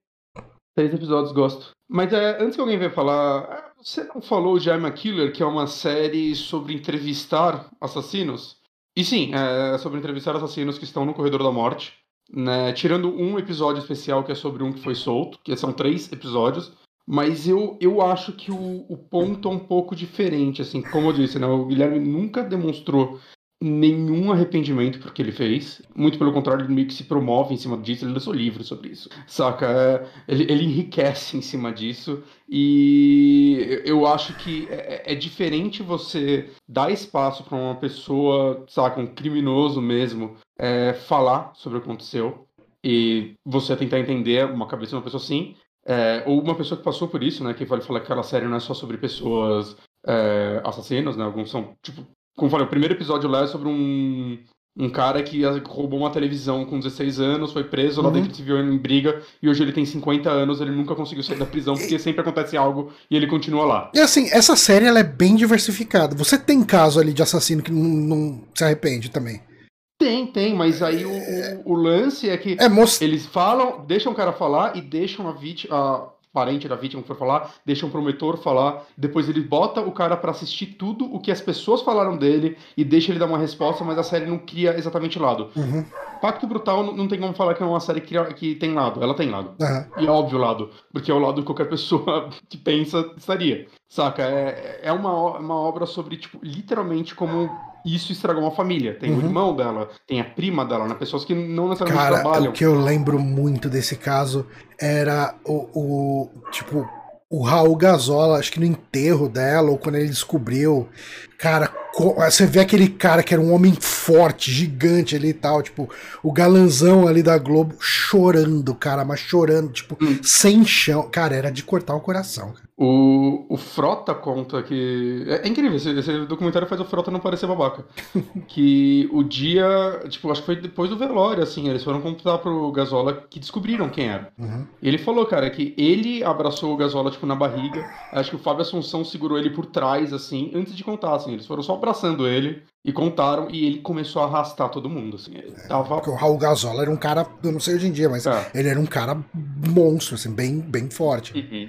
Seis episódios, gosto. Mas é, antes que alguém venha falar, ah, você não falou de I'm a Killer, que é uma série sobre entrevistar assassinos? E sim, é sobre entrevistar assassinos que estão no corredor da morte. Né? Tirando um episódio especial que é sobre um que foi solto, que são três episódios. Mas eu, eu acho que o, o ponto é um pouco diferente, assim, como eu disse, né? O Guilherme nunca demonstrou nenhum arrependimento porque ele fez. Muito pelo contrário, ele meio que se promove em cima disso, ele lançou livros sobre isso. Saca? É, ele, ele enriquece em cima disso. E eu acho que é, é diferente você dar espaço para uma pessoa, saca, um criminoso mesmo, é, falar sobre o que aconteceu e você tentar entender uma cabeça de uma pessoa assim, é, ou uma pessoa que passou por isso, né? Que vale falar que aquela série não é só sobre pessoas é, assassinas, né? Alguns são, tipo, como falei, o primeiro episódio lá é sobre um, um cara que roubou uma televisão com 16 anos, foi preso, uhum. lá dentro se viu em briga, e hoje ele tem 50 anos, ele nunca conseguiu sair da prisão, porque sempre acontece algo e ele continua lá. E assim, essa série ela é bem diversificada. Você tem caso ali de assassino que não, não se arrepende também. Tem, tem, mas aí o, o, o lance é que é, most... eles falam, deixam o cara falar e deixam a vítima, a parente da vítima que for falar, deixam o promotor falar, depois ele bota o cara para assistir tudo o que as pessoas falaram dele e deixa ele dar uma resposta, mas a série não cria exatamente lado. Uhum. Pacto Brutal não, não, tem como falar que é uma série que, que tem lado, ela tem lado. Uhum. E é óbvio lado, porque é o lado que qualquer pessoa que pensa estaria. Saca? É, é uma, uma obra sobre, tipo, literalmente como isso estragou uma família. Tem uhum. o irmão dela, tem a prima dela, né? Pessoas que não necessariamente Cara, trabalham. O que eu lembro muito desse caso era o, o tipo, o Raul Gazola, acho que no enterro dela, ou quando ele descobriu. Cara, você vê aquele cara que era um homem forte, gigante ali e tal, tipo, o galanzão ali da Globo chorando, cara, mas chorando, tipo, hum. sem chão. Cara, era de cortar o coração. Cara. O, o Frota conta que. É, é incrível, esse, esse, documentário faz o Frota não parecer babaca. que o dia. Tipo, acho que foi depois do velório, assim, eles foram contar pro Gasola que descobriram quem era. Uhum. Ele falou, cara, que ele abraçou o Gasola, tipo, na barriga. Acho que o Fábio Assunção segurou ele por trás, assim, antes de contar, assim. Eles foram só abraçando ele e contaram, e ele começou a arrastar todo mundo, assim. Ele é, tava... Porque o Raul Gasola era um cara, eu não sei hoje em dia, mas é. ele era um cara monstro, assim, bem, bem forte. Uhum.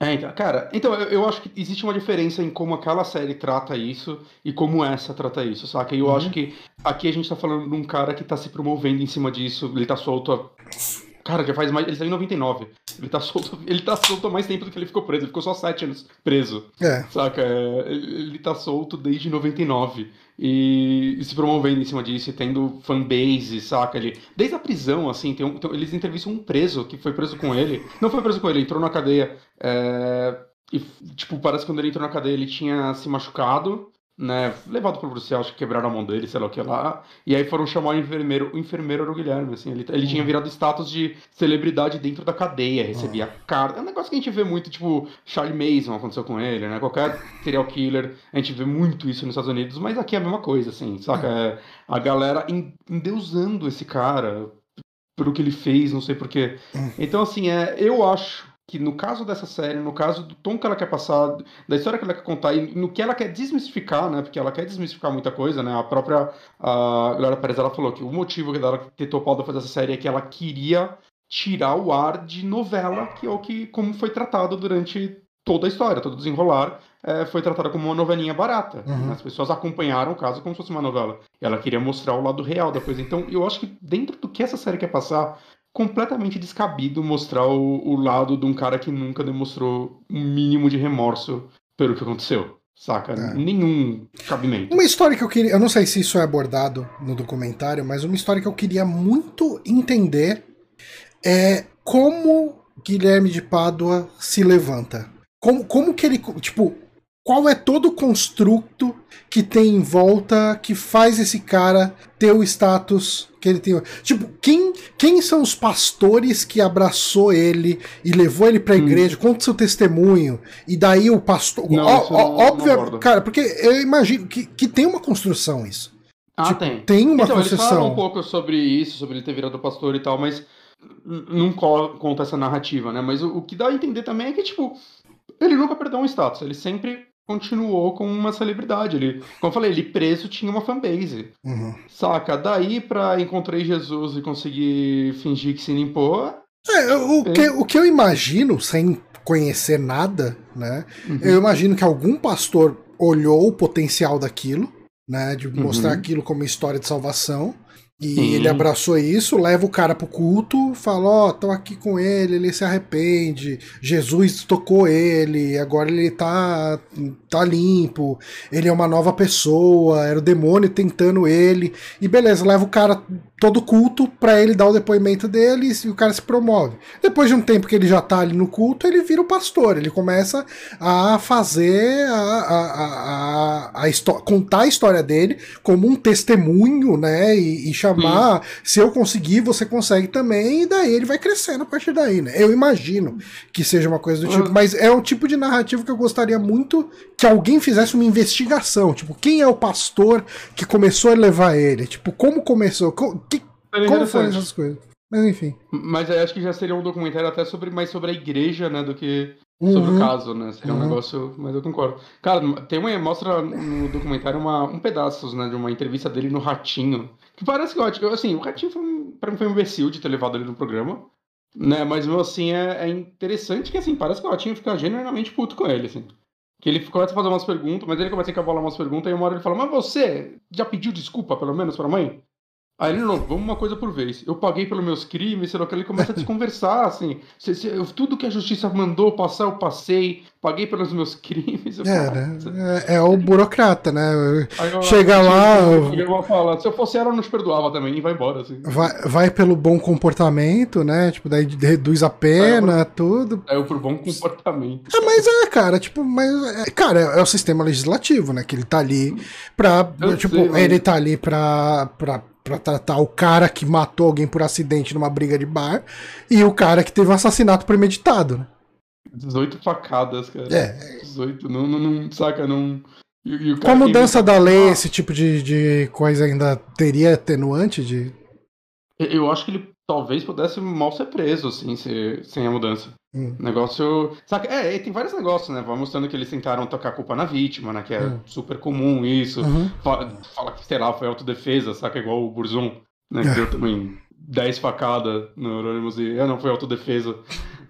É, então, cara, então eu, eu, acho que existe uma diferença em como aquela série trata isso e como essa trata isso, saca? E eu uhum. acho que aqui a gente tá falando de um cara que tá se promovendo em cima disso, ele tá solto há... Cara, já faz mais. Ele saiu em 99. Ele tá solto. Ele tá solto há mais tempo do que ele ficou preso. Ele ficou só sete anos preso. É. Saca? Ele, ele tá solto desde 99 e, se promovendo em cima disso, e tendo fanbase, saca? Ele, desde a prisão, assim, tem um, tem, eles entrevistam um preso que foi preso com ele. Não foi preso com ele, entrou na cadeia. É, e, tipo, parece que quando ele entrou na cadeia ele tinha se machucado né, levado pro policial, acho que quebraram a mão dele, sei lá o que lá. E aí foram chamar o enfermeiro. O enfermeiro era o Guilherme, assim. Ele, ele tinha uhum. virado status de celebridade dentro da cadeia, recebia uhum. carta. É um negócio que a gente vê muito, tipo, Charlie Mason aconteceu com ele, né? Qualquer serial killer, a gente vê muito isso nos Estados Unidos, mas aqui é a mesma coisa, assim, saca? É a galera endeusando esse cara pelo que ele fez, não sei porquê. Então, assim, é, eu acho que no caso dessa série, no caso do tom que ela quer passar, da história que ela quer contar e no que ela quer desmistificar, né? Porque ela quer desmistificar muita coisa, né? A própria a Glória Pérez ela falou que o motivo dela ter topado fazer essa série é que ela queria tirar o ar de novela, que é o que como foi tratado durante toda a história, todo o desenrolar. é, foi tratada como uma novelinha barata. Uhum. As pessoas acompanharam o caso como se fosse uma novela. E ela queria mostrar o lado real da coisa. Então, eu acho que dentro do que essa série quer passar, completamente descabido mostrar o, o lado de um cara que nunca demonstrou um mínimo de remorso pelo que aconteceu. Saca? É. Nenhum cabimento. Uma história que eu queria. Eu não sei se isso é abordado no documentário, mas uma história que eu queria muito entender é como Guilherme de Pádua se levanta. Como, como que ele. Tipo, qual é todo o construto que tem em volta que faz esse cara ter o status que ele tem? Tipo, quem, quem são os pastores que abraçou ele e levou ele pra Hum. igreja? Conta seu testemunho. E daí o pastor. Não, Ó, ó, não- não óbvio, aborda. cara, porque eu imagino que, que tem uma construção isso. Ah, Tipo, tem. Tem uma então, eles construção. falam um pouco sobre isso, sobre ele ter virado pastor e tal, mas não co- conta essa narrativa, né? Mas o, o que dá a entender também é que, tipo, ele nunca perdeu um status, ele sempre continuou com uma celebridade. Ele, como eu falei, ele preso tinha uma fanbase. Uhum. Saca? Daí pra encontrei Jesus e conseguir fingir que se limpou. É, o, que, o que eu imagino, sem conhecer nada, né? Uhum. Eu imagino que algum pastor olhou o potencial daquilo, né? De mostrar Uhum. aquilo como história de salvação. E Sim. ele abraçou isso, leva o cara pro culto, fala, ó, tô aqui com ele, ele se arrepende, Jesus tocou ele, agora ele tá, tá limpo, ele é uma nova pessoa, era o demônio tentando ele, e beleza, leva o cara todo culto pra ele dar o depoimento dele e o cara se promove. Depois de um tempo que ele já tá ali no culto, ele vira o pastor, ele começa a fazer a, a, a, a, a contar a história dele como um testemunho, né? E, e chamar, se eu conseguir, você consegue também, e daí ele vai crescendo a partir daí, né? Eu imagino que seja uma coisa do tipo, Uhum. mas é um tipo de narrativa que eu gostaria muito que alguém fizesse uma investigação, tipo, quem é o pastor que começou a levar ele? Tipo, como começou? Co- Seria como foram essas coisas? Mas enfim. Mas acho que já seria um documentário até sobre mais sobre a igreja, né, do que sobre Uhum. o caso, né? Seria um Uhum. negócio, mas eu concordo. Cara, tem uma mostra no documentário uma, um pedaços, né, de uma entrevista dele no Ratinho, que parece que ótimo. Assim, o Ratinho foi um, para mim foi um imbecil de ter levado ele no programa, né? Mas mesmo assim é, é interessante que assim parece que o Ratinho fica genuinamente puto com ele, assim. Que ele começa a fazer umas perguntas, mas ele começa a encavolar umas perguntas e uma hora ele fala: Mas você já pediu desculpa, pelo menos, pra mãe? Aí ele, não, vamos uma coisa por vez. Eu paguei pelos meus crimes, sei lá o que, ele começa a desconversar, assim. Se- se- eu- tudo que a justiça mandou passar, eu passei. Paguei pelos meus crimes. É, né? É, é o burocrata, né? Eu- Chega lá, Eu, vou falar, se eu fosse ela, eu não te perdoava também e vai embora, assim. Vai, vai pelo bom comportamento, né? Tipo, daí reduz a pena, tudo. Aí eu por bom comportamento. É, mas é, cara, tipo, mas. é, cara, é, é o sistema legislativo, né? Que ele tá ali pra. Tipo, sei, mas- ele tá ali pra, pra, pra tratar o cara que matou alguém por acidente numa briga de bar e o cara que teve um assassinato premeditado, né? 18 facadas, cara. É. 18, não, não, não saca, não. E, e o Com cara a que- mudança da lei, esse tipo de, de coisa ainda teria atenuante de. Eu acho que ele talvez pudesse mal ser preso, assim, se, sem a mudança. Hum. Negócio. Saca? É, tem vários negócios, né? Vai mostrando que eles tentaram tocar a culpa na vítima, né? Que é Hum. super comum isso. Uhum. Fala, fala que, sei lá, foi autodefesa, saca? Igual o Burzum, né? Que É. deu também 10 facadas no Anonymous e. Ah, não, foi autodefesa.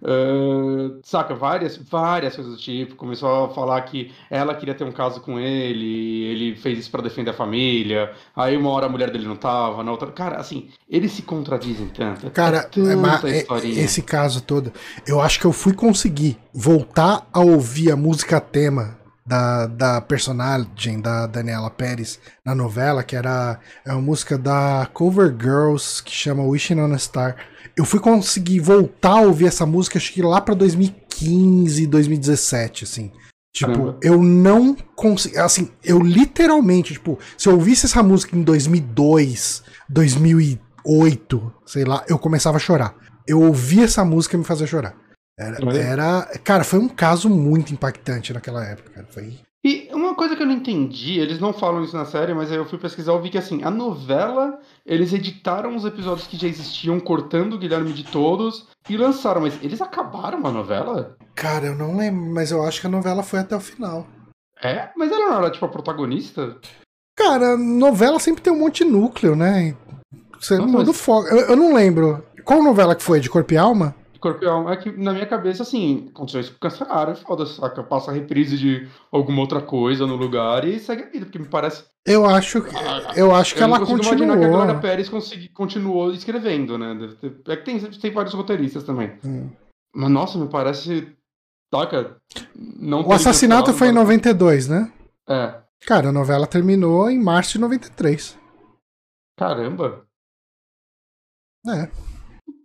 Ah, saca? Várias, várias coisas do tipo. Começou a falar que ela queria ter um caso com ele, ele fez isso pra defender a família. Aí uma hora a mulher dele não tava, na outra. Cara, assim, eles se contradizem tanto. Cara, é tanta é, mas, é, historinha. esse caso todo, eu acho que eu fui conseguir voltar a ouvir a música tema da, da personagem da Daniela Pérez na novela, que era é uma música da Cover Girls que chama Wishing on a Star. Eu fui conseguir voltar a ouvir essa música, acho que lá pra 2015, 2017, assim. Tipo, Caramba. eu não consegui. Assim, eu literalmente, tipo, se eu ouvisse essa música em 2002, 2008, sei lá, eu começava a chorar. Eu ouvia essa música e me fazia chorar. Era, Olha. era- Cara, foi um caso muito impactante naquela época, cara. Foi. E uma coisa que eu não entendi, eles não falam isso na série, mas aí eu fui pesquisar e vi que assim, a novela, eles editaram os episódios que já existiam, cortando o Guilherme de todos e lançaram, mas eles acabaram a novela? Cara, eu não lembro, mas eu acho que a novela foi até o final. É? Mas ela não era tipo a protagonista? Cara, novela sempre tem um monte de núcleo, né? Você Nossa, muda o mas- foco. Eu, eu não lembro. Qual novela que foi? De Corpo e Alma? E alma. É que na minha cabeça, assim, aconteceu isso com cancelaram, foda-se, saca? Passa a reprise de alguma outra coisa no lugar e segue a vida, porque me parece. Eu acho que, Ah, eu acho que eu ela não consigo imaginar que a continuou. Glória Pérez consegui- continuou escrevendo, né? É que tem, tem vários roteiristas também. Hum. Mas nossa, me parece. Saca? Não O assassinato foi em mas- 92, né? É. Cara, a novela terminou em março de 93. Caramba. É.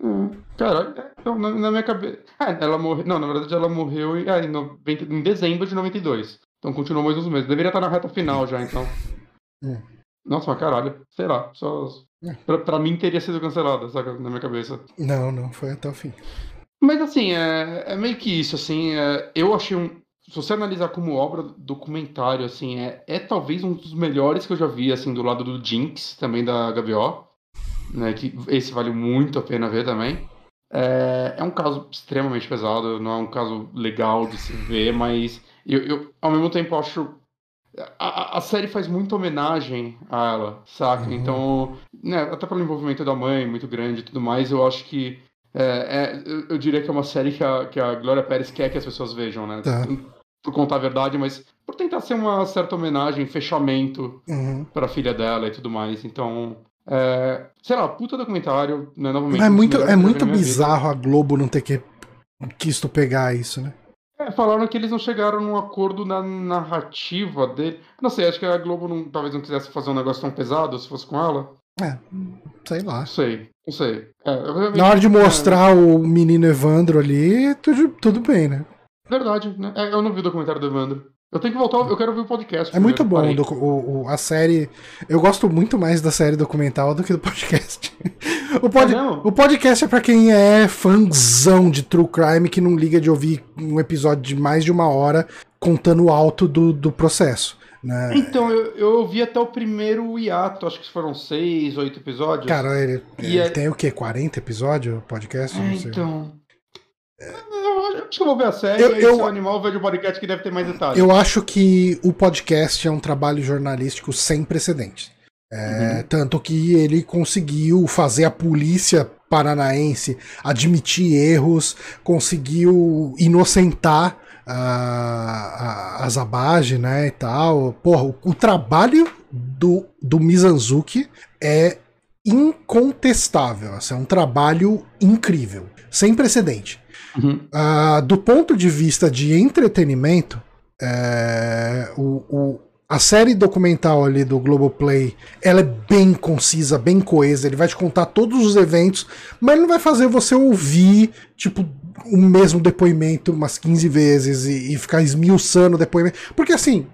Hum, Caralho, é, então, na, na minha cabeça. Ah, ela morreu. Não, na verdade ela morreu em, ah, em, 90 em dezembro de 92. Então continuou mais uns meses. Deveria estar na reta final já, então. Hum. Nossa, mas caralho. Sei lá. Só. É. Pra, pra mim teria sido cancelada, saca? Na minha cabeça. Não, não, foi até o fim. Mas assim, é, é meio que isso, assim. é, eu achei um. Se você analisar como obra documentário, assim, é, é talvez um dos melhores que eu já vi, assim, do lado do Jinx, também da HBO. Né, que esse vale muito a pena ver também. É, é um caso extremamente pesado, não é um caso legal de se ver, mas eu, eu, ao mesmo tempo acho. A, a- a série faz muita homenagem a ela, saca? Uhum. Então, né, até pelo envolvimento da mãe muito grande e tudo mais, eu acho que. É, é, eu, diria que é uma série que a, que a Glória Pérez quer que as pessoas vejam, né? Tá. Por contar a verdade, mas por tentar ser uma certa homenagem, fechamento Uhum. pra filha dela e tudo mais. Então, é, sei lá, puta documentário, né? Novamente. É um dos muito, é muito bizarro a Globo não ter que quisto pegar isso, né? É, falaram que eles não chegaram num acordo na narrativa dele. Não sei, acho que a Globo não- talvez não quisesse fazer um negócio tão pesado se fosse com ela. É, sei lá. Não sei, não sei. É, Na hora de é, mostrar o menino Evandro ali, tudo, tudo bem, né? verdade, né? É, eu não vi o documentário do Evandro. Eu tenho que voltar, eu quero ouvir o podcast. É muito bom o o- a série. Eu gosto muito mais da série documental do que do podcast. o, pod- É o podcast é pra quem é fãzão de true crime que não liga de ouvir um episódio de mais de uma hora contando o alto do, do processo. Né? Então, eu, eu ouvi até o primeiro hiato, acho que foram seis, oito episódios. Cara, ele, ele é- tem o quê? 40 episódios o podcast? É, Não sei. então. Eu acho que eu vou ver a série Eu- eu- o animal vejo o podcast que deve ter mais detalhes. Eu acho que o podcast é um trabalho jornalístico sem precedentes. É, Tanto que ele conseguiu fazer a polícia paranaense admitir erros, conseguiu inocentar a, a, a Zabage, né, e tal. Porra, o, o trabalho do, do Mizanzuki é incontestável. Assim, é um trabalho incrível, sem precedente. Uhum. Ah, do ponto de vista de entretenimento, é, o, o- a série documental ali do Globoplay, ela é bem concisa, bem coesa, ele vai te contar todos os eventos, mas ele não vai fazer você ouvir, tipo, o mesmo depoimento umas 15 vezes e, e ficar esmiuçando o depoimento. Porque assim,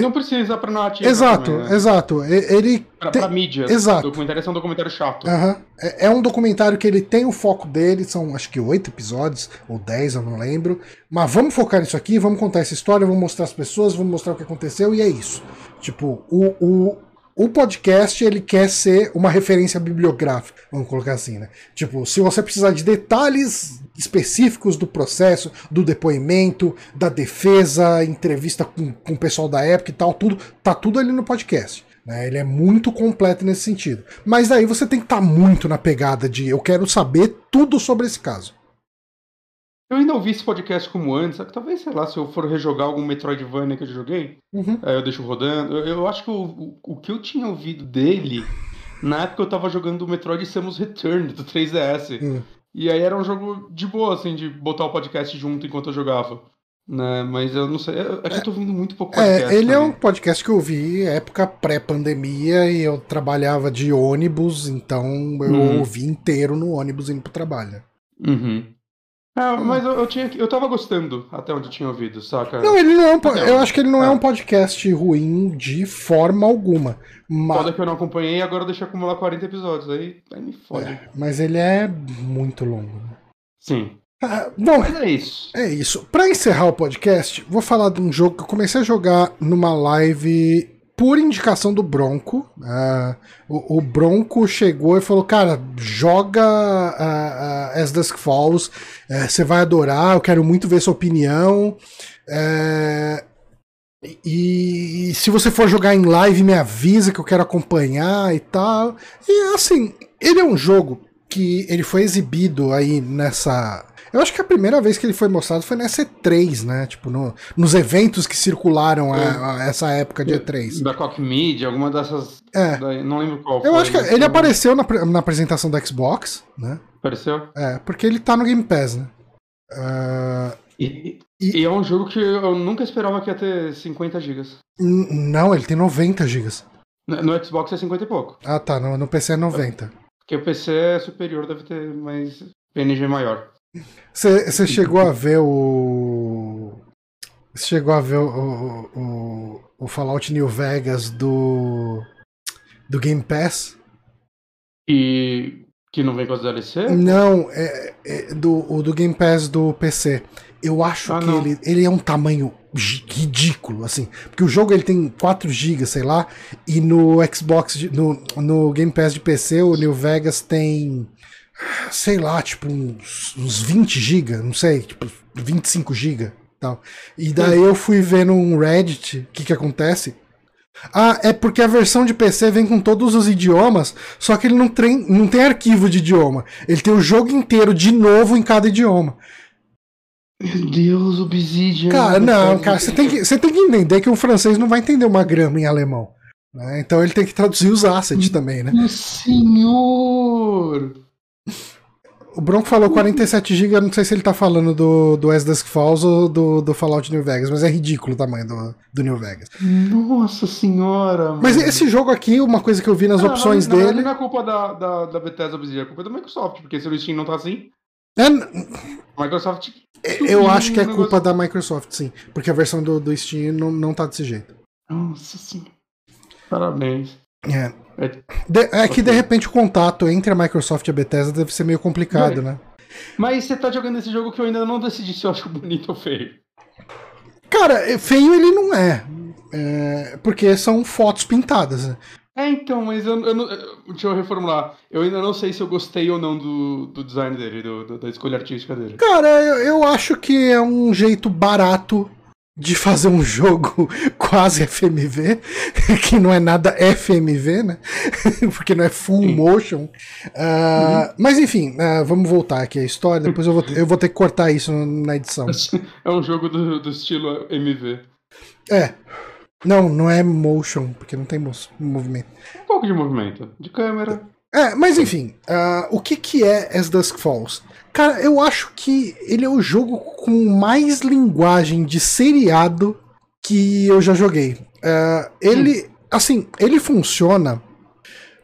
Não precisa pra narrativa. exato, também, né? exato, ele Pra, tem- pra mídia. exato. Documentário é um documentário chato. Aham. É, é um documentário que ele tem o foco dele, são acho que oito episódios, ou dez, eu não lembro. Mas vamos focar nisso aqui, vamos contar essa história, vamos mostrar as pessoas, vamos mostrar o que aconteceu, e é isso. Tipo, o, o, o podcast ele quer ser uma referência bibliográfica, vamos colocar assim, né? Tipo, se você precisar de detalhes específicos do processo, do depoimento, da defesa, entrevista com, com o pessoal da época e tal, tudo, tá tudo ali no podcast. né? Ele é muito completo nesse sentido. Mas aí você tem que estar muito na pegada de eu quero saber tudo sobre esse caso. Eu ainda ouvi esse podcast como antes, só que talvez, sei lá, se eu for rejogar algum Metroidvania que eu joguei, Uhum. aí eu deixo rodando. Eu, eu acho que o, o, o que eu tinha ouvido dele, na época eu tava jogando o Metroid Samus Return do 3DS. Hum. E aí era um jogo de boa, assim, de botar o podcast junto enquanto eu jogava. Né? Mas eu não sei, é é que eu tô ouvindo muito pouco podcast. É, ele é um também. podcast que eu vi época pré-pandemia e eu trabalhava de ônibus, então eu Uhum. ouvi inteiro no ônibus indo pro trabalho. Uhum. É, mas eu, eu, tinha, eu tava gostando até onde tinha ouvido, saca? Não, ele não é um, Não. eu acho que ele não é Ah. um podcast ruim de forma alguma. Mas, Foda que eu não acompanhei e agora eu deixei acumular 40 episódios. Aí, aí me fode. mas ele é muito longo. Sim. Ah, bom, Mas é isso. É isso. Pra encerrar o podcast, vou falar de um jogo que eu comecei a jogar numa live por indicação do Bronco. Ah, o, o Bronco chegou e falou: Cara, joga ah, ah, As Dusk Falls, você vai adorar, eu quero muito ver sua opinião. E, e se você for jogar em live, me avisa que eu quero acompanhar e tal. E assim, ele é um jogo que ele foi exibido aí nessa. Eu acho que a primeira vez que ele foi mostrado foi na E3, né? Tipo, no, nos eventos que circularam a, a essa época de E3. Da Cock Media, alguma dessas. É. da- não lembro qual. Eu foi, acho que ele apareceu na, na apresentação do Xbox, né? Apareceu? É, porque ele tá no Game Pass, né? Ah, E, E- e é um jogo que eu nunca esperava que ia ter 50 GB. n- não, ele tem 90 GB. No no Xbox é 50 e pouco. Ah, tá. No, no PC é 90. Porque o PC é superior, deve ter mais PNG maior. Você chegou a ver o. Você chegou a ver o, o, o, Fallout New Vegas do. do Game Pass? E que não vem com as DLC? Não, é, é do, o do Game Pass do PC. Eu acho Ah, que não. ele, ele é um tamanho ridículo, assim. Porque o jogo ele tem 4 GB, sei lá, e no Xbox, no, no Game Pass de PC, o New Vegas tem, sei lá, tipo uns, uns 20 GB, não sei, tipo 25 GB. Tal. E daí eu fui ver no Reddit o que, que acontece. Ah, é porque a versão de PC vem com todos os idiomas, só que ele não tem, não tem arquivo de idioma. Ele tem o jogo inteiro de novo em cada idioma. Meu Deus, Obsidian. Cara, não, cara, você tem, que, você tem que entender que um francês não vai entender uma grama em alemão. né? Então ele tem que traduzir os assets também, né? Meu senhor! O Bronco falou 47 GB, não sei se ele tá falando do, do As Dusk Falls ou do, do Fallout New Vegas, mas é ridículo o tamanho do, do New Vegas. Nossa senhora, Mas mano. esse jogo aqui, uma coisa que eu vi nas Não, opções verdade, dele. Não é culpa da, da, da Bethesda Obsidian, é culpa da Microsoft, porque se o Steam não tá assim, É, Microsoft. Eu acho que é culpa da Microsoft, sim. Porque a versão do, do Steam não, não tá desse jeito. Nossa senhora. Parabéns. É. É, De- é que de repente o contato entre a Microsoft e a Bethesda deve ser meio complicado, É. né? Mas você tá jogando esse jogo que eu ainda não decidi se eu acho bonito ou feio. Cara, é- feio ele não é. É, porque são fotos pintadas. né? É, então, mas eu, eu não. eu- Deixa eu reformular. Eu ainda não sei se eu gostei ou não do, do design dele, do, do- da escolha artística dele. Cara, eu, eu acho que é um jeito barato de fazer um jogo quase FMV, que não é nada FMV, né? Porque não é full Sim. motion. Ah, Mas enfim, ah, vamos voltar aqui à história. Depois eu vou, eu vou ter que cortar isso na edição. É um jogo do, do estilo MV. É. Não, não é motion, porque não tem mo- movimento. Um pouco de movimento. De câmera. É, mas enfim, ah, o que, que é As Dusk Falls? Cara, eu acho que ele é o jogo com mais linguagem de seriado que eu já joguei. Ah, ele, assim, ele funciona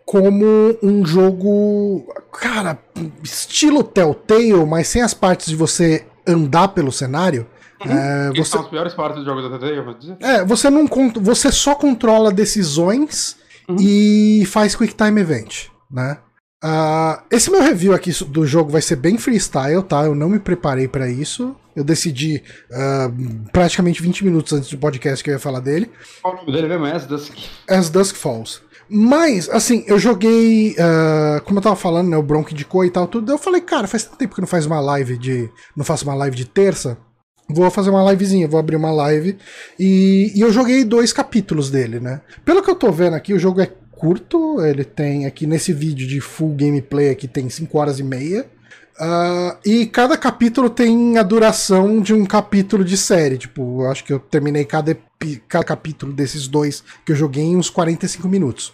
como um jogo, cara, estilo Telltale, mas sem as partes de você andar pelo cenário. É, Que você, são as piores partes do jogo da TT, eu vou dizer. é, você não você só controla decisões Uhum. e faz quick time event, né? Ah, esse meu review aqui do jogo vai ser bem freestyle, tá? Eu não me preparei pra isso. Eu decidi ah, praticamente 20 minutos antes do podcast que eu ia falar dele. Qual o nome dele mesmo? É Dusk. As Dusk Falls. Mas, assim, eu joguei. ah, como eu tava falando, né? O Bronco indicou e tal, tudo. Eu falei, cara, faz tanto tempo que não faz uma live de. Não faço uma live de terça. Vou fazer uma livezinha, vou abrir uma live. E, e eu joguei dois capítulos dele, né? Pelo que eu tô vendo aqui, o jogo é curto. Ele tem aqui nesse vídeo de full gameplay aqui, tem 5 horas e meia. Ah, e cada capítulo tem a duração de um capítulo de série. Tipo, eu acho que eu terminei cada, cada capítulo desses dois que eu joguei em uns 45 minutos.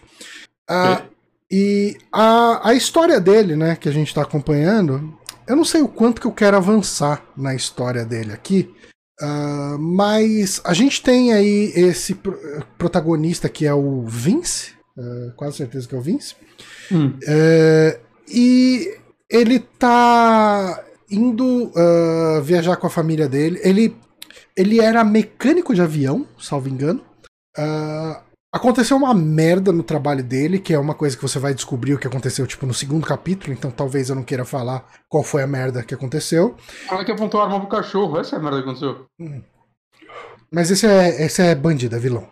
Ah, e a, a história dele, né, que a gente tá acompanhando, eu não sei o quanto que eu quero avançar na história dele aqui. ah, mas a gente tem aí esse pro- protagonista que é o Vince, ah, quase certeza que é o Vince. Hum. É, e ele tá indo ah, viajar com a família dele. Ele, ele era mecânico de avião, salvo engano. Ah, aconteceu uma merda no trabalho dele, que é uma coisa que você vai descobrir o que aconteceu tipo no segundo capítulo, então talvez eu não queira falar qual foi a merda que aconteceu. Fala que apontou a arma pro cachorro. Essa é a merda que aconteceu. Mas esse é, esse é bandido, é vilão.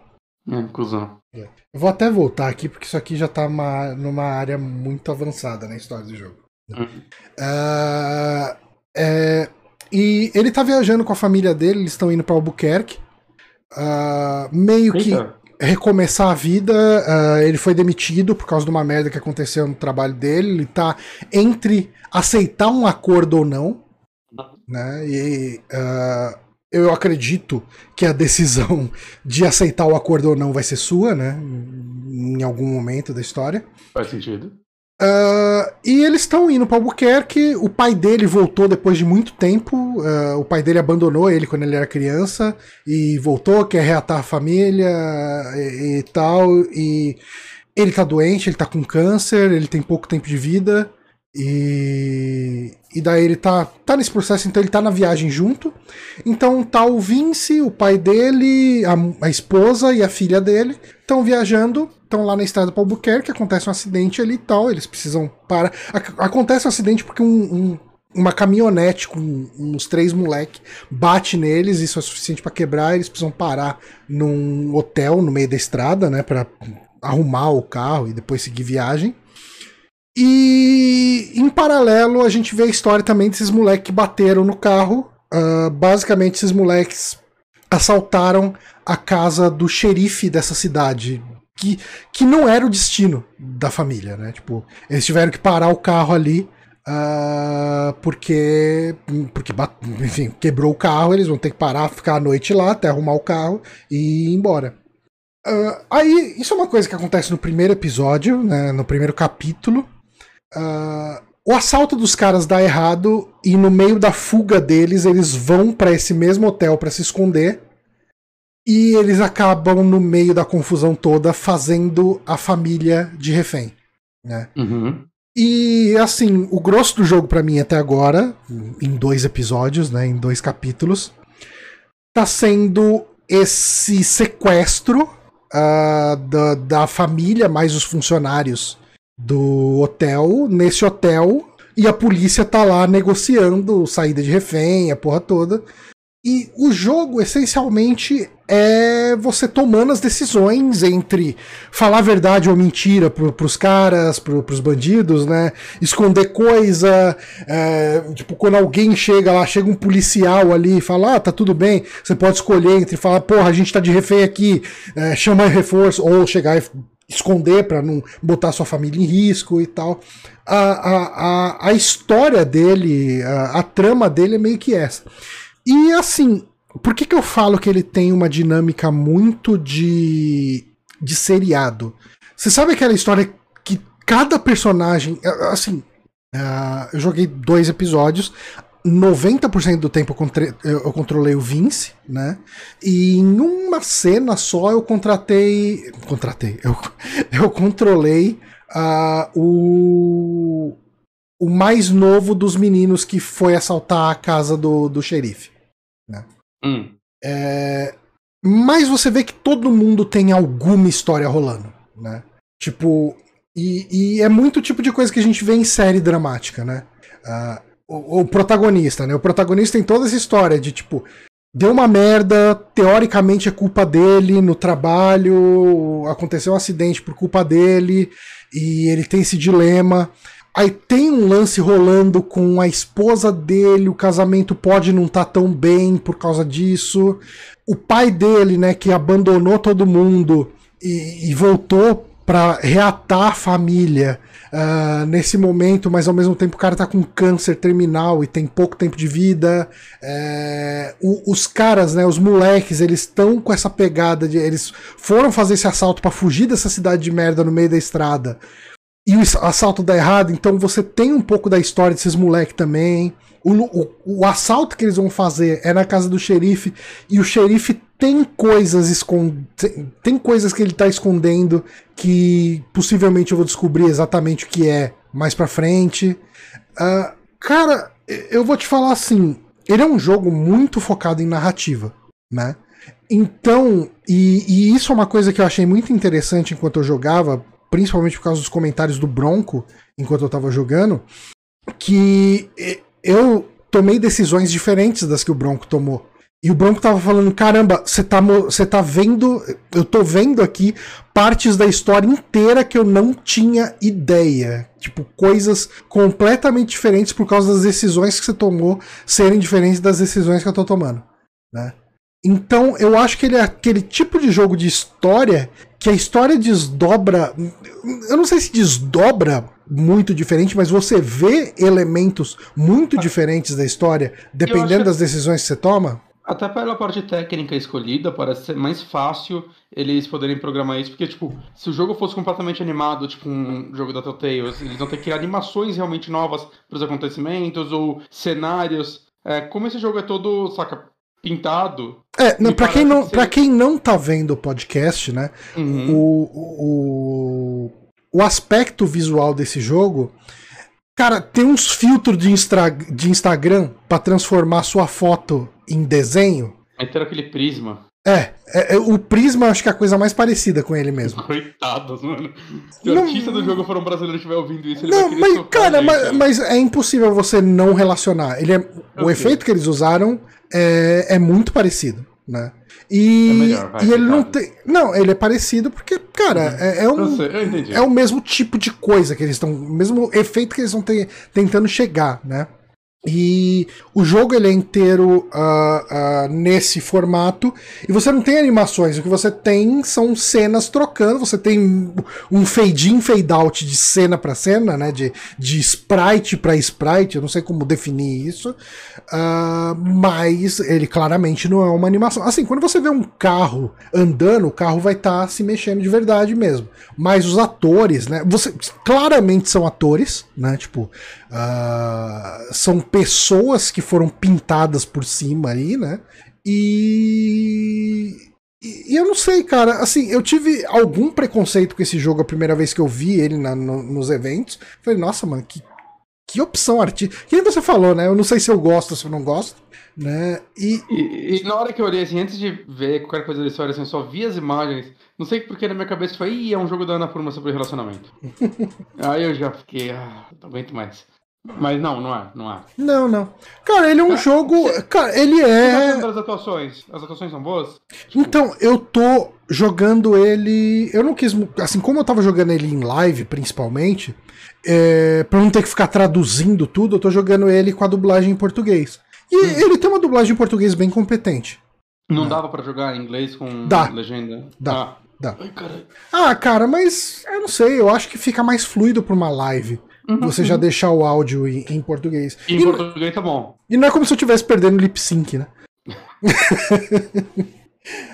É, cuzão. Eu vou até voltar aqui, porque isso aqui já tá uma- numa área muito avançada na história do jogo. Uhum. Ah, é, e ele tá viajando com a família dele, eles estão indo pra Albuquerque. Ah, meio que. Recomeçar a vida. Uh, ele foi demitido por causa de uma merda que aconteceu no trabalho dele. Ele tá entre aceitar um acordo ou não. Né? E uh, eu acredito que a decisão de aceitar o acordo ou não vai ser sua, né? Em algum momento da história. Faz sentido. Uh, e eles estão indo para Albuquerque. O pai dele voltou depois de muito tempo. Uh, o pai dele abandonou ele quando ele era criança e voltou, quer reatar a família e, e, tal. E ele tá doente, ele tá com câncer, ele tem pouco tempo de vida. E, e daí ele tá, tá nesse processo, então ele tá na viagem junto. Então tá o Vince, o pai dele, a, a esposa e a filha dele estão viajando, estão lá na estrada para Albuquerque, acontece um acidente ali e tal, eles precisam parar. Acontece um acidente porque um, um, uma caminhonete com uns três moleques bate neles, isso é suficiente para quebrar, eles precisam parar num hotel no meio da estrada, né, para arrumar o carro e depois seguir viagem. E em paralelo a gente vê a história também desses moleques que bateram no carro. Uh, basicamente, esses moleques assaltaram a casa do xerife dessa cidade. Que, que não era o destino da família, né? Tipo, eles tiveram que parar o carro ali uh, porque, porque enfim, quebrou o carro, eles vão ter que parar, ficar a noite lá até arrumar o carro e ir embora. Uh, aí, isso é uma coisa que acontece no primeiro episódio, né, no primeiro capítulo. Uh, o assalto dos caras dá errado e no meio da fuga deles eles vão para esse mesmo hotel para se esconder e eles acabam no meio da confusão toda fazendo a família de refém, né? Uhum. E assim, o grosso do jogo para mim até agora, em dois episódios, né, em dois capítulos, tá sendo esse sequestro uh, da, da família mais os funcionários do hotel, nesse hotel, e a polícia tá lá negociando saída de refém, a porra toda. E o jogo, essencialmente, é você tomando as decisões entre falar verdade ou mentira pro, pros caras, pro, pros bandidos, né? Esconder coisa. É, tipo, quando alguém chega lá, chega um policial ali e fala, ah, tá tudo bem, você pode escolher entre falar, porra, a gente tá de refém aqui, é, reforço, ou chegar e esconder para não botar sua família em risco e tal. A, a, a, a história dele, a, a, trama dele é meio que essa. E assim, por que, que eu falo que ele tem uma dinâmica muito de, de seriado? Você sabe aquela história que cada personagem. Assim, uh, eu joguei dois episódios. 90% do tempo eu controlei o Vince, né? E em uma cena só eu contratei. Contratei. Eu, eu controlei uh, o. O mais novo dos meninos que foi assaltar a casa do, do xerife. Né? Hum. É, mas você vê que todo mundo tem alguma história rolando, né? Tipo, e, e, é muito tipo de coisa que a gente vê em série dramática, né? Uh, o, o, protagonista, né? O protagonista tem toda essa história de tipo, deu uma merda, teoricamente é culpa dele no trabalho, aconteceu um acidente por culpa dele, e ele tem esse dilema. Aí tem um lance rolando com a esposa dele, o casamento pode não estar tá tão bem por causa disso. O pai dele, né, que abandonou todo mundo e, e voltou para reatar a família uh, nesse momento, mas ao mesmo tempo o cara tá com câncer terminal e tem pouco tempo de vida. É, o, os caras, né, os moleques, eles estão com essa pegada de. Eles foram fazer esse assalto para fugir dessa cidade de merda no meio da estrada. E o assalto dá errado, então você tem um pouco da história desses moleques também. O, o, o, assalto que eles vão fazer é na casa do xerife e o xerife tem coisas escond... tem coisas que ele tá escondendo que possivelmente eu vou descobrir exatamente o que é mais pra frente. Uh, cara, eu vou te falar assim, ele é um jogo muito focado em narrativa, né? Então, e, e isso é uma coisa que eu achei muito interessante enquanto eu jogava, principalmente por causa dos comentários do Bronco enquanto eu tava jogando, que eu tomei decisões diferentes das que o Bronco tomou. E o Bronco tava falando: caramba, você tá, você tá vendo. Eu tô vendo aqui partes da história inteira que eu não tinha ideia. Tipo, coisas completamente diferentes por causa das decisões que você tomou serem diferentes das decisões que eu tô tomando. Né? Então eu acho que ele é aquele tipo de jogo de história que a história desdobra. Eu não sei se desdobra muito diferente, mas você vê elementos muito diferentes da história, dependendo das decisões que você toma. Até pela parte técnica escolhida, parece ser mais fácil eles poderem programar isso, porque, tipo, se o jogo fosse completamente animado, tipo um jogo da Telltale, eles vão ter que criar animações realmente novas para os acontecimentos, ou cenários. É, como esse jogo é todo, saca, pintado. É, não, pra, quem não, pra quem não tá vendo o podcast, né? Uhum. O, o, o aspecto visual desse jogo. Cara, tem uns filtros de, Instra, de Instagram para transformar sua foto em desenho. Aí ter aquele prisma. É, é, é, o Prisma acho que é a coisa mais parecida com ele mesmo. Coitados, mano. Se o não, artista do jogo for um brasileiro estiver ouvindo isso, ele não, vai mas, cara, mas, mas, é impossível você não relacionar. Ele é, o efeito que eles usaram é, é muito parecido, né? E, é melhor, vai, e ele não tem. Não, ele é parecido porque, cara, uhum. é, é, um, é o mesmo tipo de coisa que eles estão. O mesmo efeito que eles estão te, tentando chegar, né? E o jogo ele é inteiro uh, uh, nesse formato. E você não tem animações, o que você tem são cenas trocando, você tem um fade in, fade out de cena para cena, né, de, de sprite para sprite, eu não sei como definir isso, uh, mas ele claramente não é uma animação. Assim, quando você vê um carro andando, o carro vai estar tá se mexendo de verdade mesmo, mas os atores, né, você claramente são atores, né, tipo, são pessoas que foram pintadas por cima aí, né? E... e. eu não sei, cara. Assim, eu tive algum preconceito com esse jogo a primeira vez que eu vi ele na, no, nos eventos. Falei, nossa, mano, que, que opção artística. Que nem você falou, né? Eu não sei se eu gosto ou se eu não gosto. Né? E... E, e, na hora que eu olhei, assim, antes de ver qualquer coisa da história, assim, eu só vi as imagens. Não sei porque na minha cabeça foi, ih, é um jogo da Ana Purma sobre relacionamento. Aí eu já fiquei, ah, não aguento mais. Mas não, não é, não é. Não, não. Cara, ele é um jogo. Cara, ele é. As atuações. As atuações são boas? Tipo... Então, eu tô jogando ele. Eu não quis. Assim, como eu tava jogando ele em live, principalmente, é... pra não ter que ficar traduzindo tudo, eu tô jogando ele com a dublagem em português. E hum. ele tem uma dublagem em português bem competente. Não dava para jogar em inglês com Dá. legenda? Dá. Ah. Dá. Ai, ah, cara, mas eu não sei, eu acho que fica mais fluido pra uma live. Uhum, você já deixar o áudio em, em português. Em e, português tá bom. E não é como se eu estivesse perdendo lip sync, né?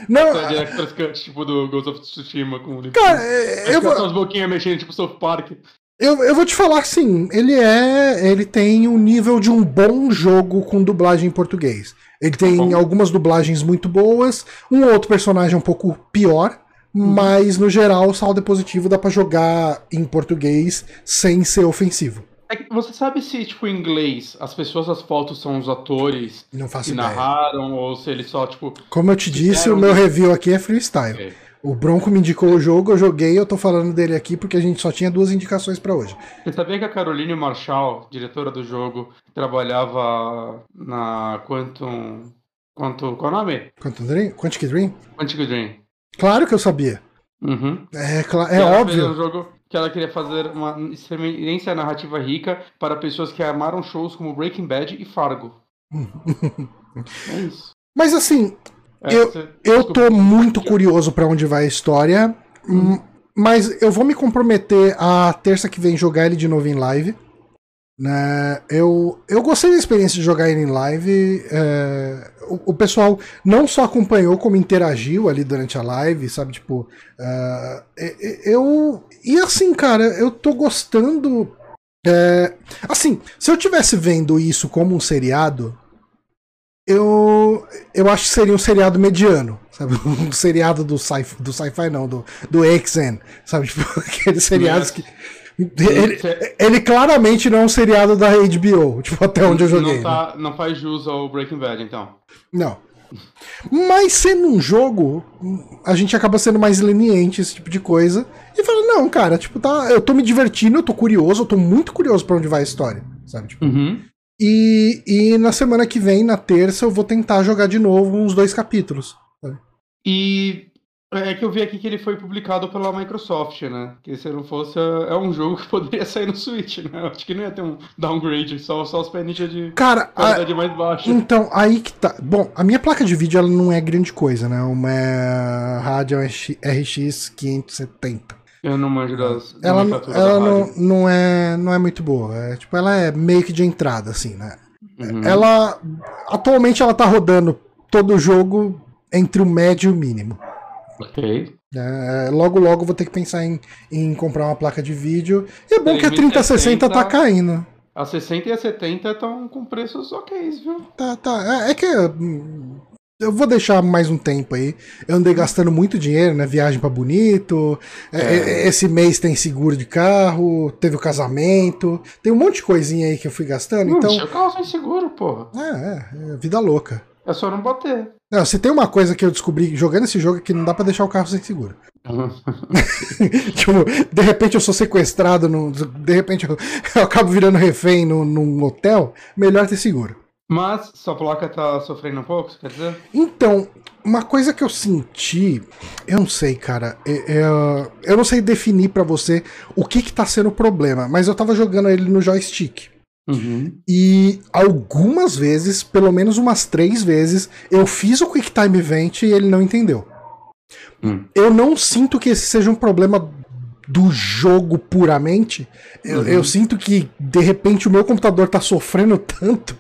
não. Essa Director's Cut, tipo do Ghost of Tsushima com lip Cara, é, eu vou. as boquinhas mexendo, tipo South Park. Eu, eu vou te falar assim, ele é. Ele tem o um nível de um bom jogo com dublagem em português. Ele tem tá algumas dublagens muito boas, um outro personagem um pouco pior, mas no geral o saldo é positivo, dá para jogar em português sem ser ofensivo. É você sabe se, tipo, em inglês, as pessoas das fotos são os atores Não faço que ideia. narraram, ou se eles só, tipo. Como eu te disse, o meu review aqui é freestyle. É. O Bronco me indicou o jogo, eu joguei, eu tô falando dele aqui porque a gente só tinha duas indicações para hoje. Você sabia que a Caroline Marshall, diretora do jogo, trabalhava na Quantum. Quantum. Qual é o nome? Quantum Dream? Quantic Dream? Quantic Dream. Claro que eu sabia. Uhum. É, é óbvio. Jogo que ela queria fazer uma experiência narrativa rica para pessoas que amaram shows como Breaking Bad e Fargo. é isso. Mas assim, é, eu, eu tô muito curioso para onde vai a história. Uhum. Mas eu vou me comprometer a terça que vem jogar ele de novo em live. Né? Eu, eu gostei da experiência de jogar ele em live. É, o, o, pessoal não só acompanhou, como interagiu ali durante a live, sabe? Tipo, uh, eu. E assim, cara, eu tô gostando. É, assim, se eu tivesse vendo isso como um seriado, eu, eu acho que seria um seriado mediano, sabe? Um seriado do sci-fi, do sci não, do, do X-Men, sabe? Tipo, aqueles seriados que ele, ele, claramente não é um seriado da HBO, tipo, até onde eu joguei. Não, tá, né? não faz jus ao Breaking Bad, então. Não. Mas sendo um jogo, a gente acaba sendo mais leniente, esse tipo de coisa. E fala, não, cara, tipo, tá. Eu tô me divertindo, eu tô curioso, eu tô muito curioso para onde vai a história. Sabe? Tipo, uhum. e, e na semana que vem, na terça, eu vou tentar jogar de novo uns dois capítulos. Sabe? E É que eu vi aqui que ele foi publicado pela Microsoft, né? Que se não fosse, é um jogo que poderia sair no Switch, né? Acho que não ia ter um downgrade, só, só os peniches de Cara, qualidade a... mais baixa. então, aí que tá. Bom, a minha placa de vídeo ela não é grande coisa, né? Uma é Radeon RX 570. Eu não manjo das. Ela, ela não, não, é, não é muito boa. É, tipo, ela é meio que de entrada, assim, né? Uhum. Ela. Atualmente ela tá rodando todo o jogo entre o médio e o mínimo. Ok. É, logo, logo vou ter que pensar em, em comprar uma placa de vídeo. E é bom que a 3060 3060 tá caindo. A 60 e a 70 estão com preços ok, viu? Tá, tá. É, é que. hum, Eu vou deixar mais um tempo aí. Eu andei gastando muito dinheiro, né? Viagem pra Bonito. é, É. é, Esse mês tem seguro de carro. Teve o casamento. Tem um monte de coisinha aí que eu fui gastando. Não, Então. o carro sem seguro, porra. É, é, é vida louca. É só não bater. Não, se tem uma coisa que eu descobri jogando esse jogo é que não dá pra deixar o carro sem seguro. tipo, de repente eu sou sequestrado, no, de repente eu, eu acabo virando refém no, num hotel, melhor ter seguro. Mas sua placa tá sofrendo um pouco, você quer dizer? Então, uma coisa que eu senti, eu não sei, cara, é- é- eu não sei definir pra você o que que tá sendo o problema, mas eu tava jogando ele no joystick. Uhum. E algumas vezes, pelo menos umas três vezes, eu fiz o Quick Time Event e ele não entendeu. Hum. Eu não sinto que esse seja um problema do jogo puramente. Eu, Uhum. eu sinto que, de repente, o meu computador tá sofrendo tanto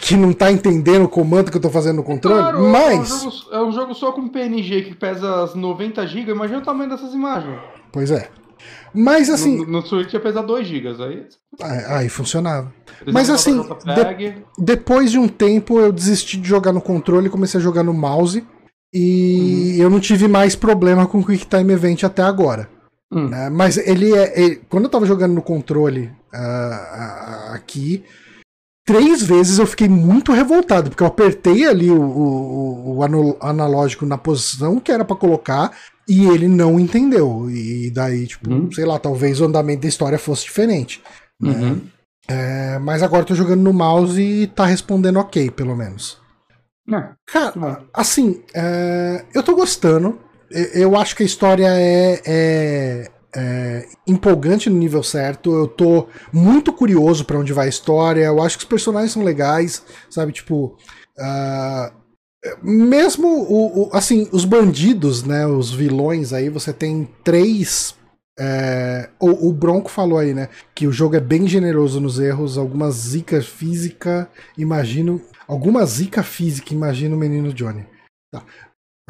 que não tá entendendo o comando que eu tô fazendo no controle. Claro, é um, mas. jogo, é um jogo só com PNG que pesa as 90 GB, imagina o tamanho dessas imagens. Pois é. Mas assim. No, no Switch ia pesar 2 GB, aí... Aí funcionava. Mas assim, JPEG. Depois de um tempo eu desisti de jogar no controle e comecei a jogar no mouse. E eu não tive mais problema com o Quick Time Event até agora. Hum. né? Mas ele é. ele- quando eu tava jogando no controle ah, aqui, três vezes eu fiquei muito revoltado, porque eu apertei ali o, o- o analógico na posição que era pra colocar. E ele não entendeu. E daí, tipo, Hum. sei lá, talvez o andamento da história fosse diferente. Uhum. É, mas agora eu tô jogando no mouse e tá respondendo ok, pelo menos. É, Cara, assim, é, eu tô gostando. Eu acho que a história é, é- é empolgante no nível certo. Eu tô muito curioso pra onde vai a história. Eu acho que os personagens são legais, sabe? Tipo. ah, mesmo o, o- assim, os bandidos, né? Os vilões aí, você tem três. é, o, o Bronco falou aí, né? Que o jogo é bem generoso nos erros, alguma zica física, imagino. Alguma zica física, imagina o menino Johnny. Tá.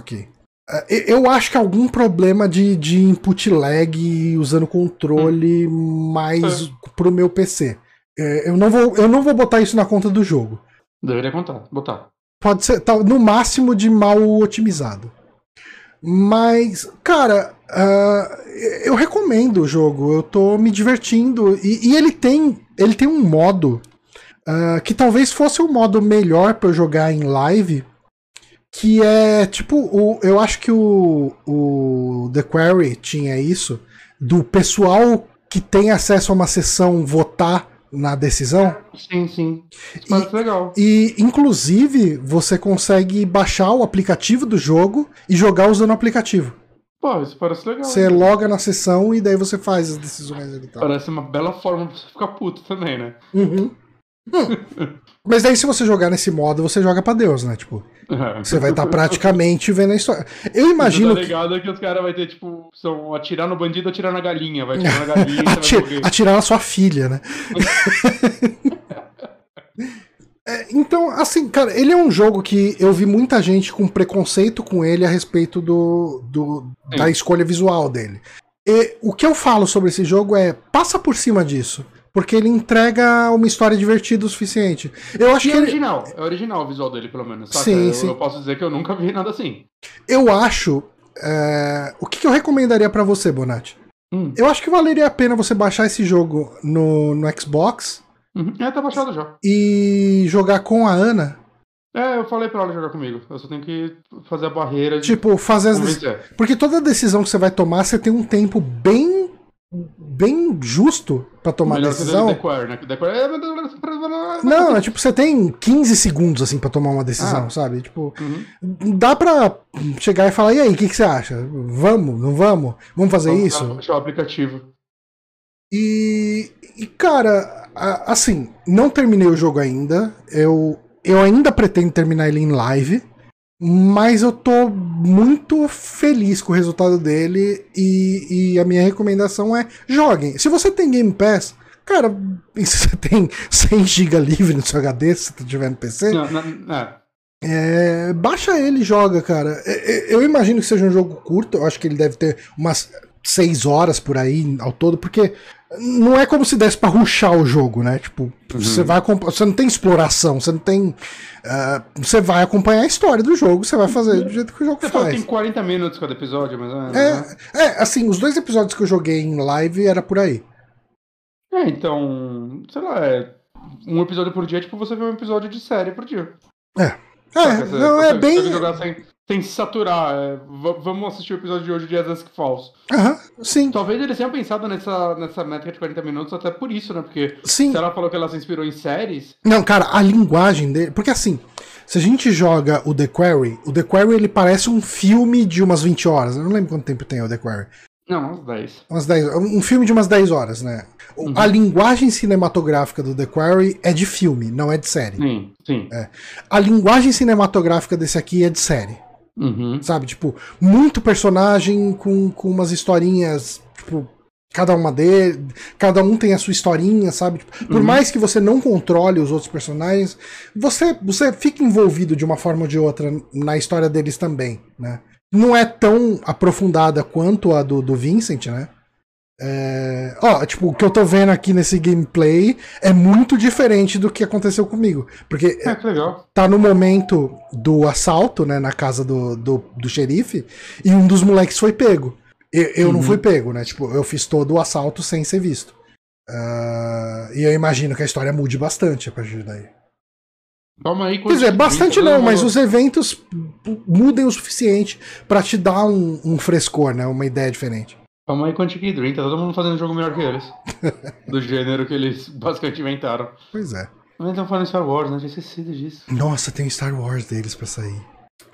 Ok. É, Eu acho que algum problema de, de input lag usando controle mais pro meu PC. É, Eu não, vou, eu não vou botar isso na conta do jogo. Deveria contar, botar. Pode ser, tá, no máximo, de mal otimizado. Mas, cara, ah, eu recomendo o jogo. Eu tô me divertindo. E, e ele tem ele tem um modo ah, que talvez fosse o modo melhor pra eu jogar em live. Que é tipo, o, eu acho que o, o The Quarry tinha isso. Do pessoal que tem acesso a uma sessão votar na decisão. Sim, sim. Isso parece legal. E, inclusive, você consegue baixar o aplicativo do jogo e jogar usando o aplicativo. Pô, isso parece legal. Você loga na sessão e daí você faz as decisões ali e tal. Parece uma bela forma pra você ficar puto também, né? Uhum. Hum. Mas daí, se você jogar nesse modo, você joga pra Deus, né? Tipo, você vai estar praticamente vendo a história. Eu imagino tá que. ligado que os caras vão ter, tipo, são atirar no bandido, atirar na galinha. Vai atirar na galinha você vai Ati- morrer. atirar na sua filha, né? É, então, assim, cara, ele é um jogo que eu vi muita gente com preconceito com ele a respeito do, do- da escolha visual dele. E o que eu falo sobre esse jogo é passa por cima disso. Porque ele entrega uma história divertida o suficiente. Eu acho E que é ele, original, é original o visual dele, pelo menos. Saca? Sim, eu, sim. eu posso dizer que eu nunca vi nada assim. eu acho. é, o que, que eu recomendaria pra você, Bonatti? Hum. Eu acho que valeria a pena você baixar esse jogo no, no Xbox Uhum. É, tá baixado já. e jogar com a Ana. É, eu falei pra ela jogar comigo. Eu só tenho que fazer a barreira de Tipo, fazer as. dec-. Porque toda decisão que você vai tomar, você tem um tempo bem bem justo pra tomar Melhor decisão. que né? Que é- Não, é tipo, você tem 15 segundos assim pra tomar uma decisão, Ah. sabe? Tipo, Uhum. dá pra chegar e falar, e aí, o que, que você acha? Vamos, não vamos? Vamos fazer Vamos isso? Achar o aplicativo. E, e, cara, a- assim, não terminei o jogo ainda. Eu, eu ainda pretendo terminar ele em live. Mas eu tô muito feliz com o resultado dele. E, e a minha recomendação é: joguem. Se você tem Game Pass, cara, e se você tem 100 GB livre no seu HD, se você tiver no PC, Não, não, é. é, baixa ele e joga, cara. É, é, Eu imagino que seja um jogo curto, eu acho que ele deve ter umas 6 horas por aí ao todo, porque não é como se desse pra ruxar o jogo, né? Tipo, você vai você não tem exploração, você não tem. ah, você vai acompanhar a história do jogo, você vai fazer do jeito que o jogo Você falou que faz. tem 40 minutos cada episódio, mas é. né? É, é, assim, os dois episódios que eu joguei em live era por aí. É, então, sei lá, é um episódio por dia é tipo você ver um episódio de série por dia. É? Você não, é bem. sem, sem se saturar. é, vamos assistir o episódio de hoje de As Falls. Aham, sim, Talvez eles tenham pensado nessa, nessa métrica de 40 minutos até por isso, né? Porque sim. se ela falou que ela se inspirou em séries, Não, cara, a linguagem dele. Porque assim, se a gente joga o The Quarry, o The Quarry ele parece um filme de umas 20 horas. Eu não lembro quanto tempo tem o The Quarry. não, uns 10. Umas 10, um filme de umas 10 horas, né? O- A linguagem cinematográfica do The Quarry é de filme, não é de série. Sim, sim. A linguagem cinematográfica desse aqui é de série. Uhum. Sabe? Tipo, muito personagem com, com umas historinhas, tipo, cada uma dele, cada um tem a sua historinha, sabe? Tipo, por mais que você não controle os outros personagens, você, você fica envolvido de uma forma ou de outra na história deles também, né? Não é tão aprofundada quanto a do, do Vincent, né? É, Ó, tipo, o que eu tô vendo aqui nesse gameplay é muito diferente do que aconteceu comigo. Porque É, que legal. tá no momento do assalto, né, na casa do, do, do xerife, e um dos moleques foi pego. Eu, eu não Uhum. fui pego, né? Tipo, eu fiz todo o assalto sem ser visto. Ah, e eu imagino que a história mude bastante a partir daí. Calma aí. Quer dizer, bastante não, mas os eventos mudem o suficiente pra te dar um, um frescor, né? Uma ideia diferente. Calma aí, Quantic Dream, tá todo mundo fazendo jogo melhor que eles. Do gênero que eles basicamente inventaram. Pois é. Mas estão falando em Star Wars, né? Tinha esquecido disso. Nossa, tem o Star Wars deles pra sair.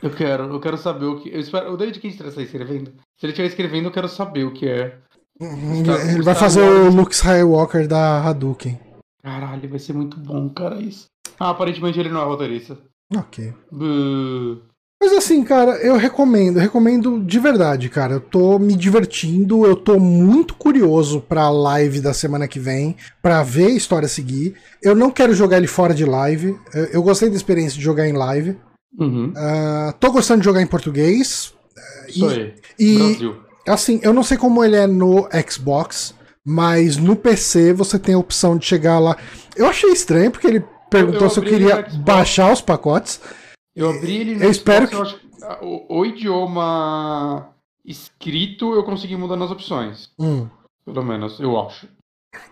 Eu quero, eu quero saber o que. Eu espero, o David Cage estiver escrevendo. Se ele estiver escrevendo, eu quero saber o que é. Star- Ele vai Star fazer Wars- o Luke Skywalker da Hadouken. Caralho, vai ser muito bom, cara, isso. Ah, aparentemente ele não é roteirista. Ok. Buh. Mas assim, cara, eu recomendo, eu recomendo de verdade, cara. Eu tô me divertindo, eu tô muito curioso pra live da semana que vem, pra ver a história seguir. Eu não quero jogar ele fora de live. Eu, eu gostei da experiência de jogar em live. Uhum. Ah, tô gostando de jogar em português. Isso aí. E, Brasil. assim, eu não sei como ele é no Xbox, mas no PC você tem a opção de chegar lá. Eu achei estranho, porque ele perguntou eu se eu abri ele queria baixar os pacotes. Eu abri ele no eu espero Xbox, eu acho que ah, o, o idioma escrito eu consegui mudar nas opções. Hum. Pelo menos, eu acho.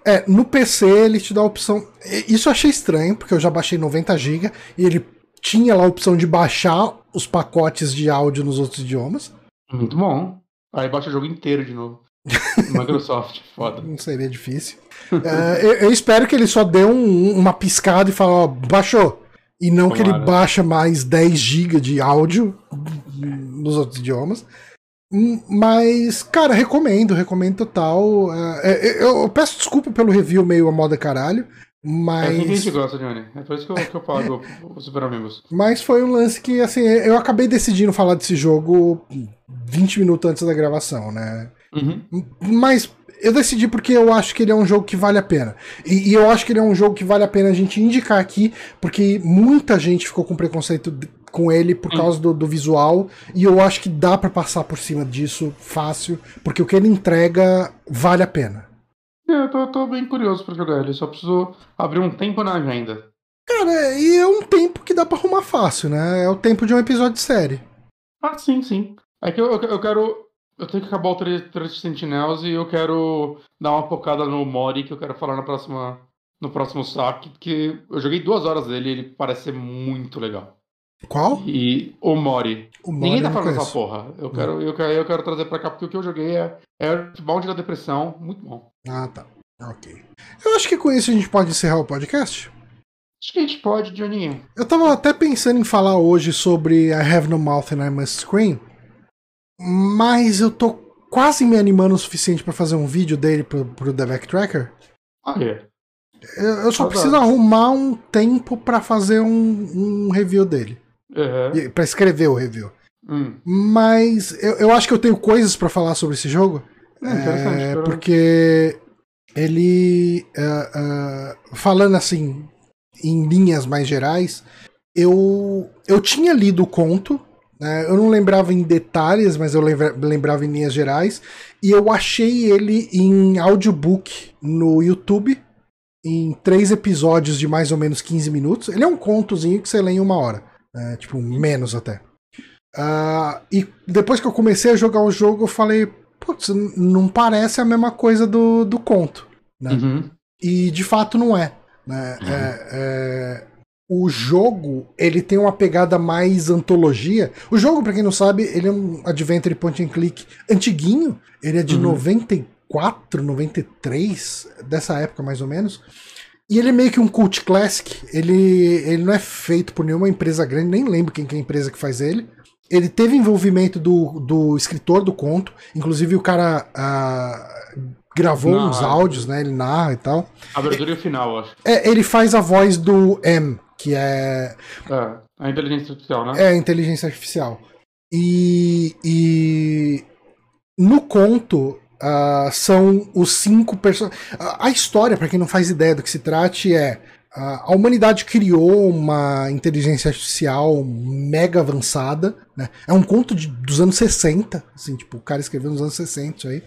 É, no PC ele te dá a opção. Isso eu achei estranho, porque eu já baixei 90 GB e ele tinha lá a opção de baixar os pacotes de áudio nos outros idiomas. Muito bom. Aí baixa o jogo inteiro de novo. Microsoft, foda. Não seria difícil. É, eu, eu espero que ele só dê um- uma piscada e fale, ó, baixou. E não que ele Tomara. baixa mais 10 GB de áudio nos outros idiomas. Hum, Mas, cara, recomendo, recomendo total. É, é, eu, peço desculpa pelo review meio a moda caralho, É assim que a mas. gente gosta, Johnny. É por isso que eu, que eu pago o Super Amigos. Mas foi um lance que, assim, eu acabei decidindo falar desse jogo 20 minutos antes da gravação, né? Uhum. Mas eu decidi porque eu acho que ele é um jogo que vale a pena. E, e eu acho que ele é um jogo que vale a pena a gente indicar aqui, porque muita gente ficou com preconceito d- com ele por Sim. causa do, do visual, e eu acho que dá pra passar por cima disso fácil, porque o que ele entrega vale a pena. É, eu tô, tô bem curioso pra jogar ele. Só preciso abrir um tempo na agenda. Cara, e é um tempo que dá pra arrumar fácil, né? É o tempo de um episódio de série. Ah, sim, sim. É que eu, eu quero. Eu tenho que acabar o Tre- Três Sentinels e eu quero dar uma focada no Mori que eu quero falar na próxima, no próximo saque, porque eu joguei duas horas dele e ele parece ser muito legal. Qual? E o Mori. O Ninguém tá falando dessa porra. Eu quero, eu, quero, eu quero trazer pra cá porque o que eu joguei é, é Earthbound da Depressão. Muito bom. Ah, tá. Ok. Eu acho que com isso a gente pode encerrar o podcast. Acho que a gente pode, Johninho. Eu tava até pensando em falar hoje sobre I Have No Mouth and I Must Scream, mas eu tô quase me animando o suficiente pra fazer um vídeo dele pro, pro The Backtracker. Olha. Eu, eu só preciso arrumar um tempo pra fazer um, um review dele. Uhum. Pra escrever o review. Hum. Mas eu, eu acho que eu tenho coisas pra falar sobre esse jogo. Hum. É, quero- porque ele, ah, ah, falando assim, em linhas mais gerais, eu, eu tinha lido o conto, eu não lembrava em detalhes, mas eu lembra- lembrava em linhas gerais, e eu achei ele em audiobook no YouTube, em três episódios de mais ou menos 15 minutos. Ele é um contozinho que você lê em uma hora, né, tipo, menos até. Ah, e depois que eu comecei a jogar o jogo, eu falei, putz, não parece a mesma coisa do, do conto. né? Uhum. E de fato não é. né? É, é, o jogo ele tem uma pegada mais antologia. O jogo, pra quem não sabe, ele é um adventure point and click antiguinho. Ele é de Uhum. 94, 93, dessa época mais ou menos. E ele é meio que um cult classic. Ele, ele não é feito por nenhuma empresa grande, nem lembro quem que é a empresa que faz ele. Ele teve envolvimento do, do escritor do conto, inclusive o cara ah, gravou Narra. uns áudios, né? Ele narra e tal. Abertura e final, acho. É, ele faz a voz do M, que é, É, a inteligência artificial, né? é a inteligência artificial. E, e no conto ah, são os cinco personagens. A história, pra quem não faz ideia do que se trate, é ah, a humanidade criou uma inteligência artificial mega avançada. Né? É um conto de- dos anos 60. Assim, tipo, o cara escreveu nos anos 60 isso aí.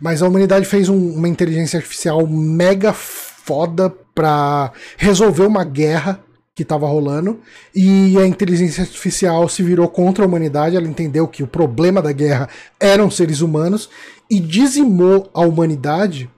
Mas a humanidade fez um- uma inteligência artificial mega foda pra resolver uma guerra que estava rolando e a inteligência artificial se virou contra a humanidade. Ela entendeu que o problema da guerra eram seres humanos e dizimou a humanidade.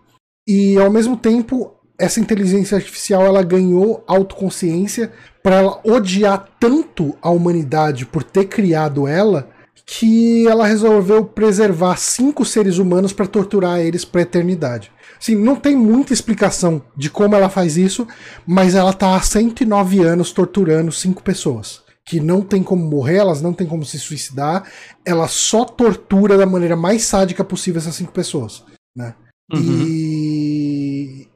E ao mesmo tempo, essa inteligência artificial ela ganhou autoconsciência para ela odiar tanto a humanidade por ter criado ela que ela resolveu preservar cinco seres humanos para torturar eles para eternidade. Assim, não tem muita explicação de como ela faz isso, mas ela tá há 109 anos torturando cinco pessoas. Que não tem como morrer, elas não tem como se suicidar, ela só tortura da maneira mais sádica possível essas cinco pessoas. Né? Uhum. E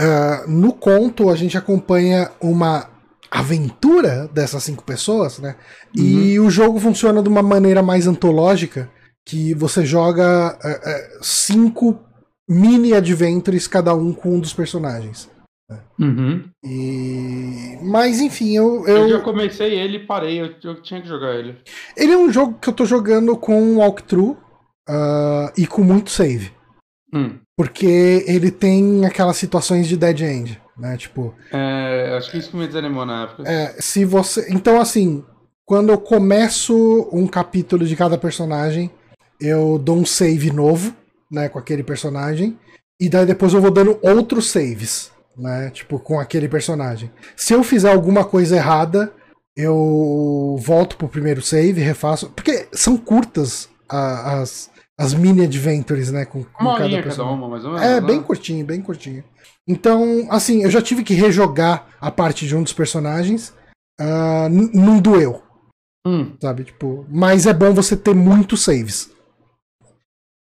ah, no conto a gente acompanha uma aventura dessas cinco pessoas, né? E o jogo funciona de uma maneira mais antológica, que você joga ah, ah, cinco mini adventures cada um com um dos personagens. Uhum. E mas enfim, eu, Eu... eu já comecei ele e parei, eu, eu tinha que jogar ele. ele é um jogo que eu tô jogando com walkthrough ah, e com muito save. Hum. Porque ele tem aquelas situações de dead end, né? Tipo, É, acho que isso que me desanimou na época. é, se você. Então, assim, quando eu começo um capítulo de cada personagem, eu dou um save novo, né, com aquele personagem, e daí depois eu vou dando outros saves, né, tipo, com aquele personagem. Se eu fizer alguma coisa errada, eu volto pro primeiro save, refaço, porque são curtas as, as mini adventures, né, com, com Uma cada horinha cada personagem. uma, mais ou menos. É, né? bem curtinho, bem curtinho. Então, assim, eu já tive que rejogar a parte de um dos personagens. n- não doeu, Hum. sabe? Tipo, mas é bom você ter muitos saves.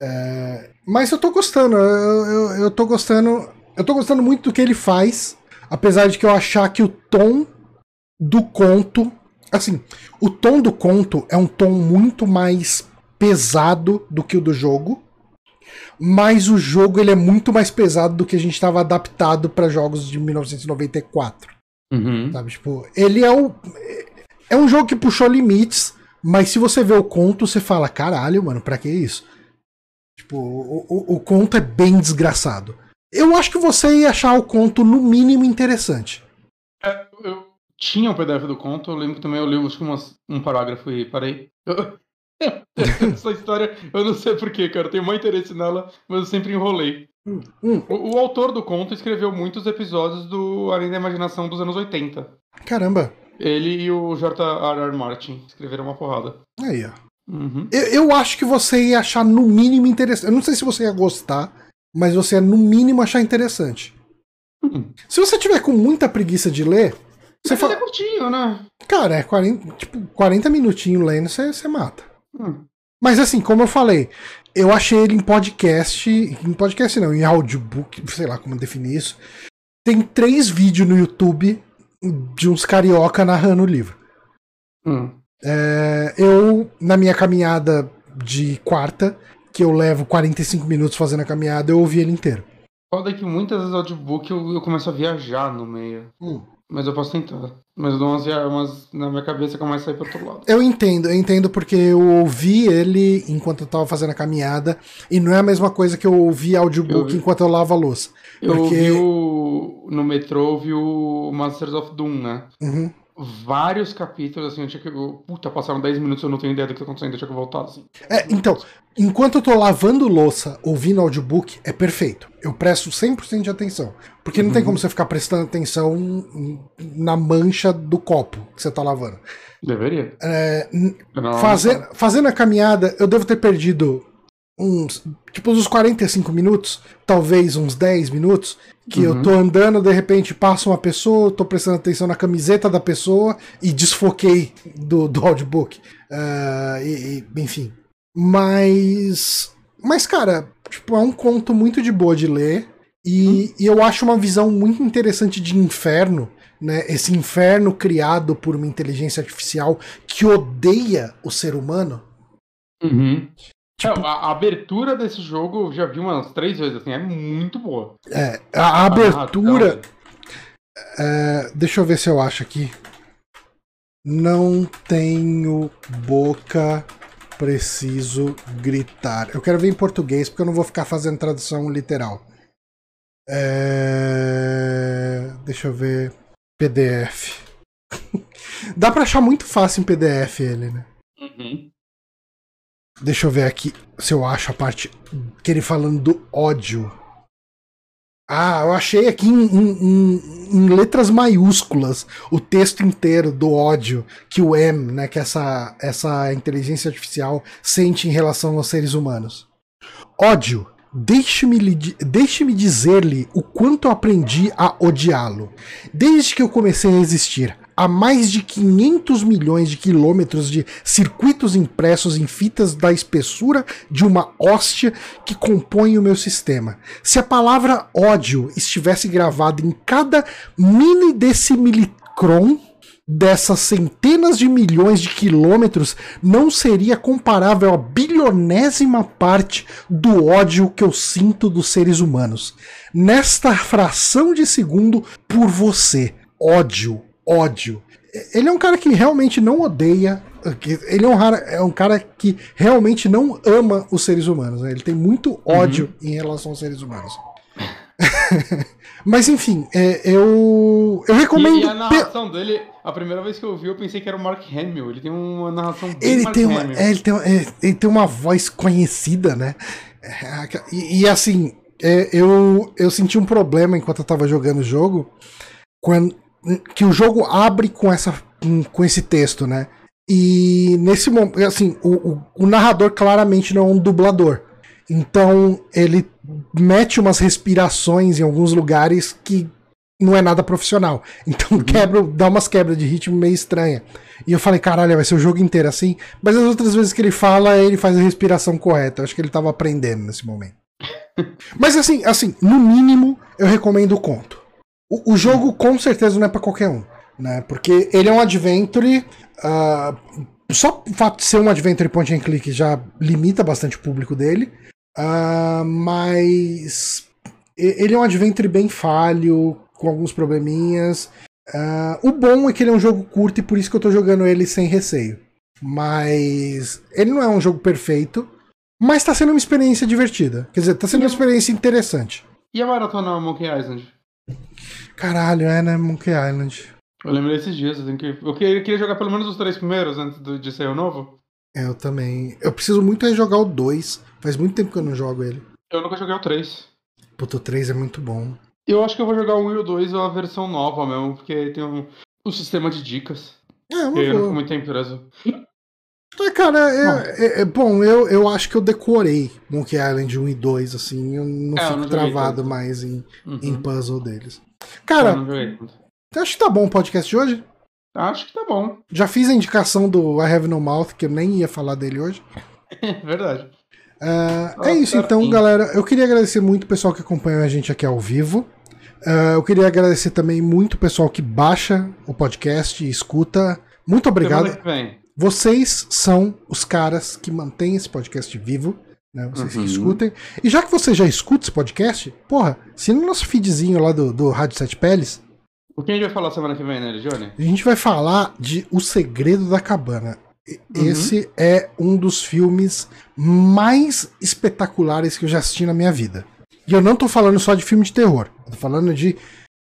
É, mas eu tô gostando, eu, eu, eu tô gostando. Eu tô gostando muito do que ele faz. Apesar de que eu achar que o tom do conto. Assim, o tom do conto é um tom muito mais pesado do que o do jogo. Mas o jogo ele é muito mais pesado do que a gente estava adaptado para jogos de 1994. Uhum. Sabe? Tipo, ele é o. É um jogo que puxou limites, mas se você vê o conto, você fala: caralho, mano, pra que isso? Tipo, o, o, o conto é bem desgraçado. Eu acho que você ia achar o conto, no mínimo, interessante. É, eu tinha um PDF do conto, eu lembro que também eu li acho que umas- um parágrafo e parei. Eu- Essa história, eu não sei porquê, cara. Eu tenho muito interesse nela, mas eu sempre enrolei. Hum, O, o autor do conto escreveu muitos episódios do Além da Imaginação dos anos 80. caramba. Ele e o J.R.R. Martin escreveram uma porrada. Aí, ó. Uhum. Eu, eu acho que você ia achar no mínimo interessante. Eu não sei se você ia gostar, mas você ia no mínimo achar interessante. Hum. Se você tiver com muita preguiça de ler, você fala. é curtinho, né? Cara, é 40, tipo, 40 minutinhos lendo, você, você mata. Hum. Mas assim, como eu falei, eu achei ele em podcast. Em podcast não, em audiobook, sei lá como definir isso. Tem três vídeos no YouTube de uns carioca narrando o livro. Hum. É, eu, na minha caminhada de quarta, que eu levo 45 minutos fazendo a caminhada, eu ouvi ele inteiro. Foda que muitas vezes audiobook eu, eu começo a viajar no meio. Mas eu posso tentar. Mas eu dou umas, via- umas na minha cabeça começa a ir pro outro lado. Eu entendo, eu entendo porque eu ouvi ele enquanto eu tava fazendo a caminhada, e não é a mesma coisa que eu ouvi audiobook Eu ouvi. enquanto eu lavo a louça. Eu Porque- vi o. No metrô, eu vi o Masters of Doom, né? Uhum. Vários capítulos, assim, eu tinha que. Puta, passaram 10 minutos, eu não tenho ideia do que tá acontecendo, eu tinha que voltar, assim. É, então, enquanto eu tô lavando louça ouvindo audiobook, é perfeito. Eu presto 100% de atenção. Porque não tem Uhum. como você ficar prestando atenção na mancha do copo que você tá lavando. Deveria. É, Eu fazer, fazendo a caminhada, eu devo ter perdido uns. Tipo, uns 45 minutos, talvez uns 10 minutos, que eu Uhum. tô andando, de repente passa uma pessoa, tô prestando atenção na camiseta da pessoa e desfoquei do, do audiobook. Ah, e, e, enfim. Mas. Mas, cara, tipo, é um conto muito de boa de ler. E, e eu acho uma visão muito interessante de inferno, né? Esse inferno criado por uma inteligência artificial que odeia o ser humano. Uhum. Tipo- É, a, abertura desse jogo eu já vi umas três vezes, assim, é muito boa. É, a abertura. narrativa. é, deixa eu ver se eu acho aqui. Não tenho boca, preciso gritar. Eu quero ver em português porque eu não vou ficar fazendo tradução literal. É, deixa eu ver. PDF. Dá pra achar muito fácil em PDF ele, né? Uhum. Deixa eu ver aqui se eu acho a parte que ele falando do ódio. Ah, eu achei aqui em, em- em- em letras maiúsculas o texto inteiro do ódio que o M, né, que essa, essa inteligência artificial sente em relação aos seres humanos. Ódio. Deixe-me deixe-me dizer-lhe o quanto aprendi a odiá-lo. Desde que eu comecei a existir, há mais de 500 milhões de quilômetros de circuitos impressos em fitas da espessura de uma hóstia que compõe o meu sistema. Se a palavra ódio estivesse gravada em cada mini decimilcron dessas centenas de milhões de quilômetros, não seria comparável à bilionésima parte do ódio que eu sinto dos seres humanos. Nesta fração de segundo, por você. Ódio, ódio. Ele é um cara que realmente não odeia. Ele é um, é um cara que realmente não ama os seres humanos. né? Ele tem muito ódio em relação aos seres humanos. Mas enfim, é, eu, eu E, recomendo. e a pe- narração dele, a primeira vez que eu vi, eu pensei que era o Mark Hamill. Ele tem uma narração bem Ele Mark tem, uma, é, ele, tem, é, ele tem uma voz conhecida, né? E, e, assim, é, eu, eu senti um problema enquanto eu tava jogando o jogo, quando, que o jogo abre com, essa, com esse texto, né? E nesse momento, assim, o, o, o narrador claramente não é um dublador. Então ele mete umas respirações em alguns lugares que não é nada profissional. Então quebra, dá umas quebras de ritmo meio estranha. E eu falei, caralho, vai ser o jogo inteiro assim. Mas as outras vezes que ele fala, ele faz a respiração correta. Eu acho que ele tava aprendendo nesse momento. Mas assim, assim, no mínimo, eu recomendo o conto. O, o jogo com certeza não é pra qualquer um, né? Porque ele é um adventure. ah, só o fato de ser um adventure point and click já limita bastante o público dele. Ah, mas ele é um adventure bem falho, com alguns probleminhas. Ah, o bom é que ele é um jogo curto e por isso que eu tô jogando ele sem receio. Mas ele não é um jogo perfeito, mas tá sendo uma experiência divertida. Quer dizer, tá sendo uma experiência interessante. E a maratona Monkey Island? Caralho, é, né? Monkey Island. Eu lembrei esses dias, eu, tenho que... eu queria, jogar pelo menos os três primeiros antes de sair o novo. É, eu também. Eu preciso muito rejogar o 2. Faz muito tempo que eu não jogo ele. Eu nunca joguei o 3. Puto, o 3 é muito bom. Eu acho que eu vou jogar o 1 e o 2 ou a versão nova mesmo, porque tem um. o sistema de dicas. É, uma Eu não fico muito tempo preso. É, cara, é, é- é- bom, eu, eu acho que eu decorei Monkey Island 1 e 2, assim, eu não É, eu fico não joguei travado tanto. mais em, Uhum. em puzzle deles. Eu Cara, não acho que tá bom o podcast de hoje. Acho que tá bom. Já fiz a indicação do I Have No Mouth, que eu nem ia falar dele hoje. Verdade. Ah, é isso, então, galera. Eu queria agradecer muito o pessoal que acompanha a gente aqui ao vivo. Ah, eu queria agradecer também muito o pessoal que baixa o podcast e escuta. Muito obrigado. Vocês são os caras que mantêm esse podcast vivo. Né? Vocês Uhum. que escutem. E já que você já escuta esse podcast, porra, se no nosso feedzinho lá do, do Rádio Sete Peles, O que a gente vai falar semana que vem, né, Johnny? a gente vai falar de O Segredo da Cabana. Uhum. Esse é um dos filmes mais espetaculares que eu já assisti na minha vida. E eu não tô falando só de filme de terror. Eu tô falando de.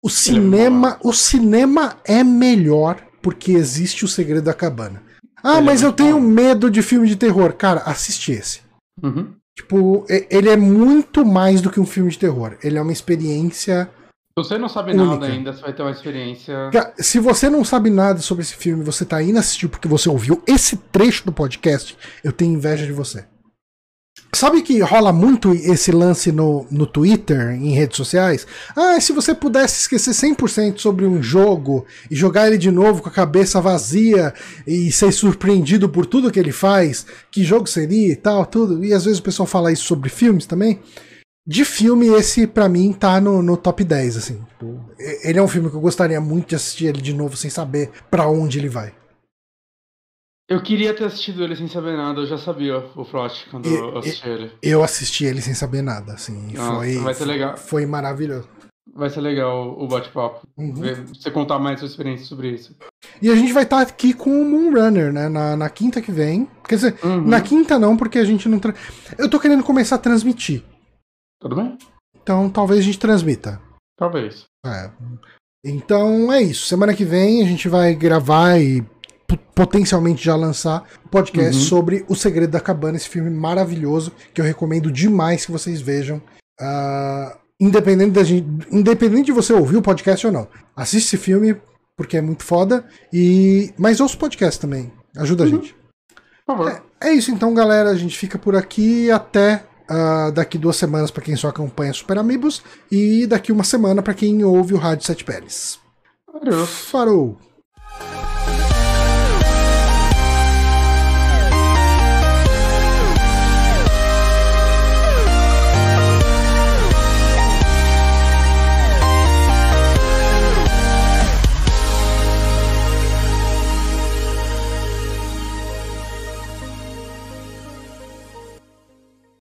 O cinema. O cinema é melhor porque existe o segredo da cabana. Ah, é mas eu tenho medo de filme de terror. Cara, assiste esse. Uhum. Tipo, ele é muito mais do que um filme de terror. Ele é uma experiência. Se você não sabe Única. nada ainda, você vai ter uma experiência. Se você não sabe nada sobre esse filme, você tá indo assistir porque você ouviu esse trecho do podcast, eu tenho inveja de você. Sabe que rola muito esse lance no, no Twitter, em redes sociais? Ah, se você pudesse esquecer 100% sobre um jogo e jogar ele de novo com a cabeça vazia e ser surpreendido por tudo que ele faz, que jogo seria e tal, tudo. E às vezes o pessoal fala isso sobre filmes também. De filme, esse pra mim tá no, no top 10, assim. Tipo, e- ele é um filme que eu gostaria muito de assistir ele de novo sem saber pra onde ele vai. Eu queria ter assistido ele sem saber nada, eu já sabia o plot quando E- eu assisti ele. Eu assisti ele sem saber nada, assim. e Nossa, foi, vai ser legal. foi maravilhoso. Vai ser legal o bate-papo. Uhum. Você contar mais sua experiência sobre isso. E a gente vai estar aqui com o Moonrunner, né? Na, na quinta que vem. Quer dizer, Uhum. na quinta não, porque a gente não. Tra... Eu tô querendo começar a transmitir. Tudo bem? Então talvez a gente transmita. Talvez. É. Então é isso. Semana que vem a gente vai gravar e potencialmente já lançar o podcast Uhum. sobre O Segredo da Cabana, esse filme maravilhoso que eu recomendo demais que vocês vejam. Ah, independente, da gente, independente de você ouvir o podcast ou não. Assiste esse filme porque é muito foda. E mas ouça o podcast também. Ajuda a Uhum. gente. Por favor. É isso então, galera. A gente fica por aqui até uh, daqui duas semanas para quem só acompanha Super Amigos e daqui uma semana para quem ouve o Rádio Sete Peles. Farou! Farou.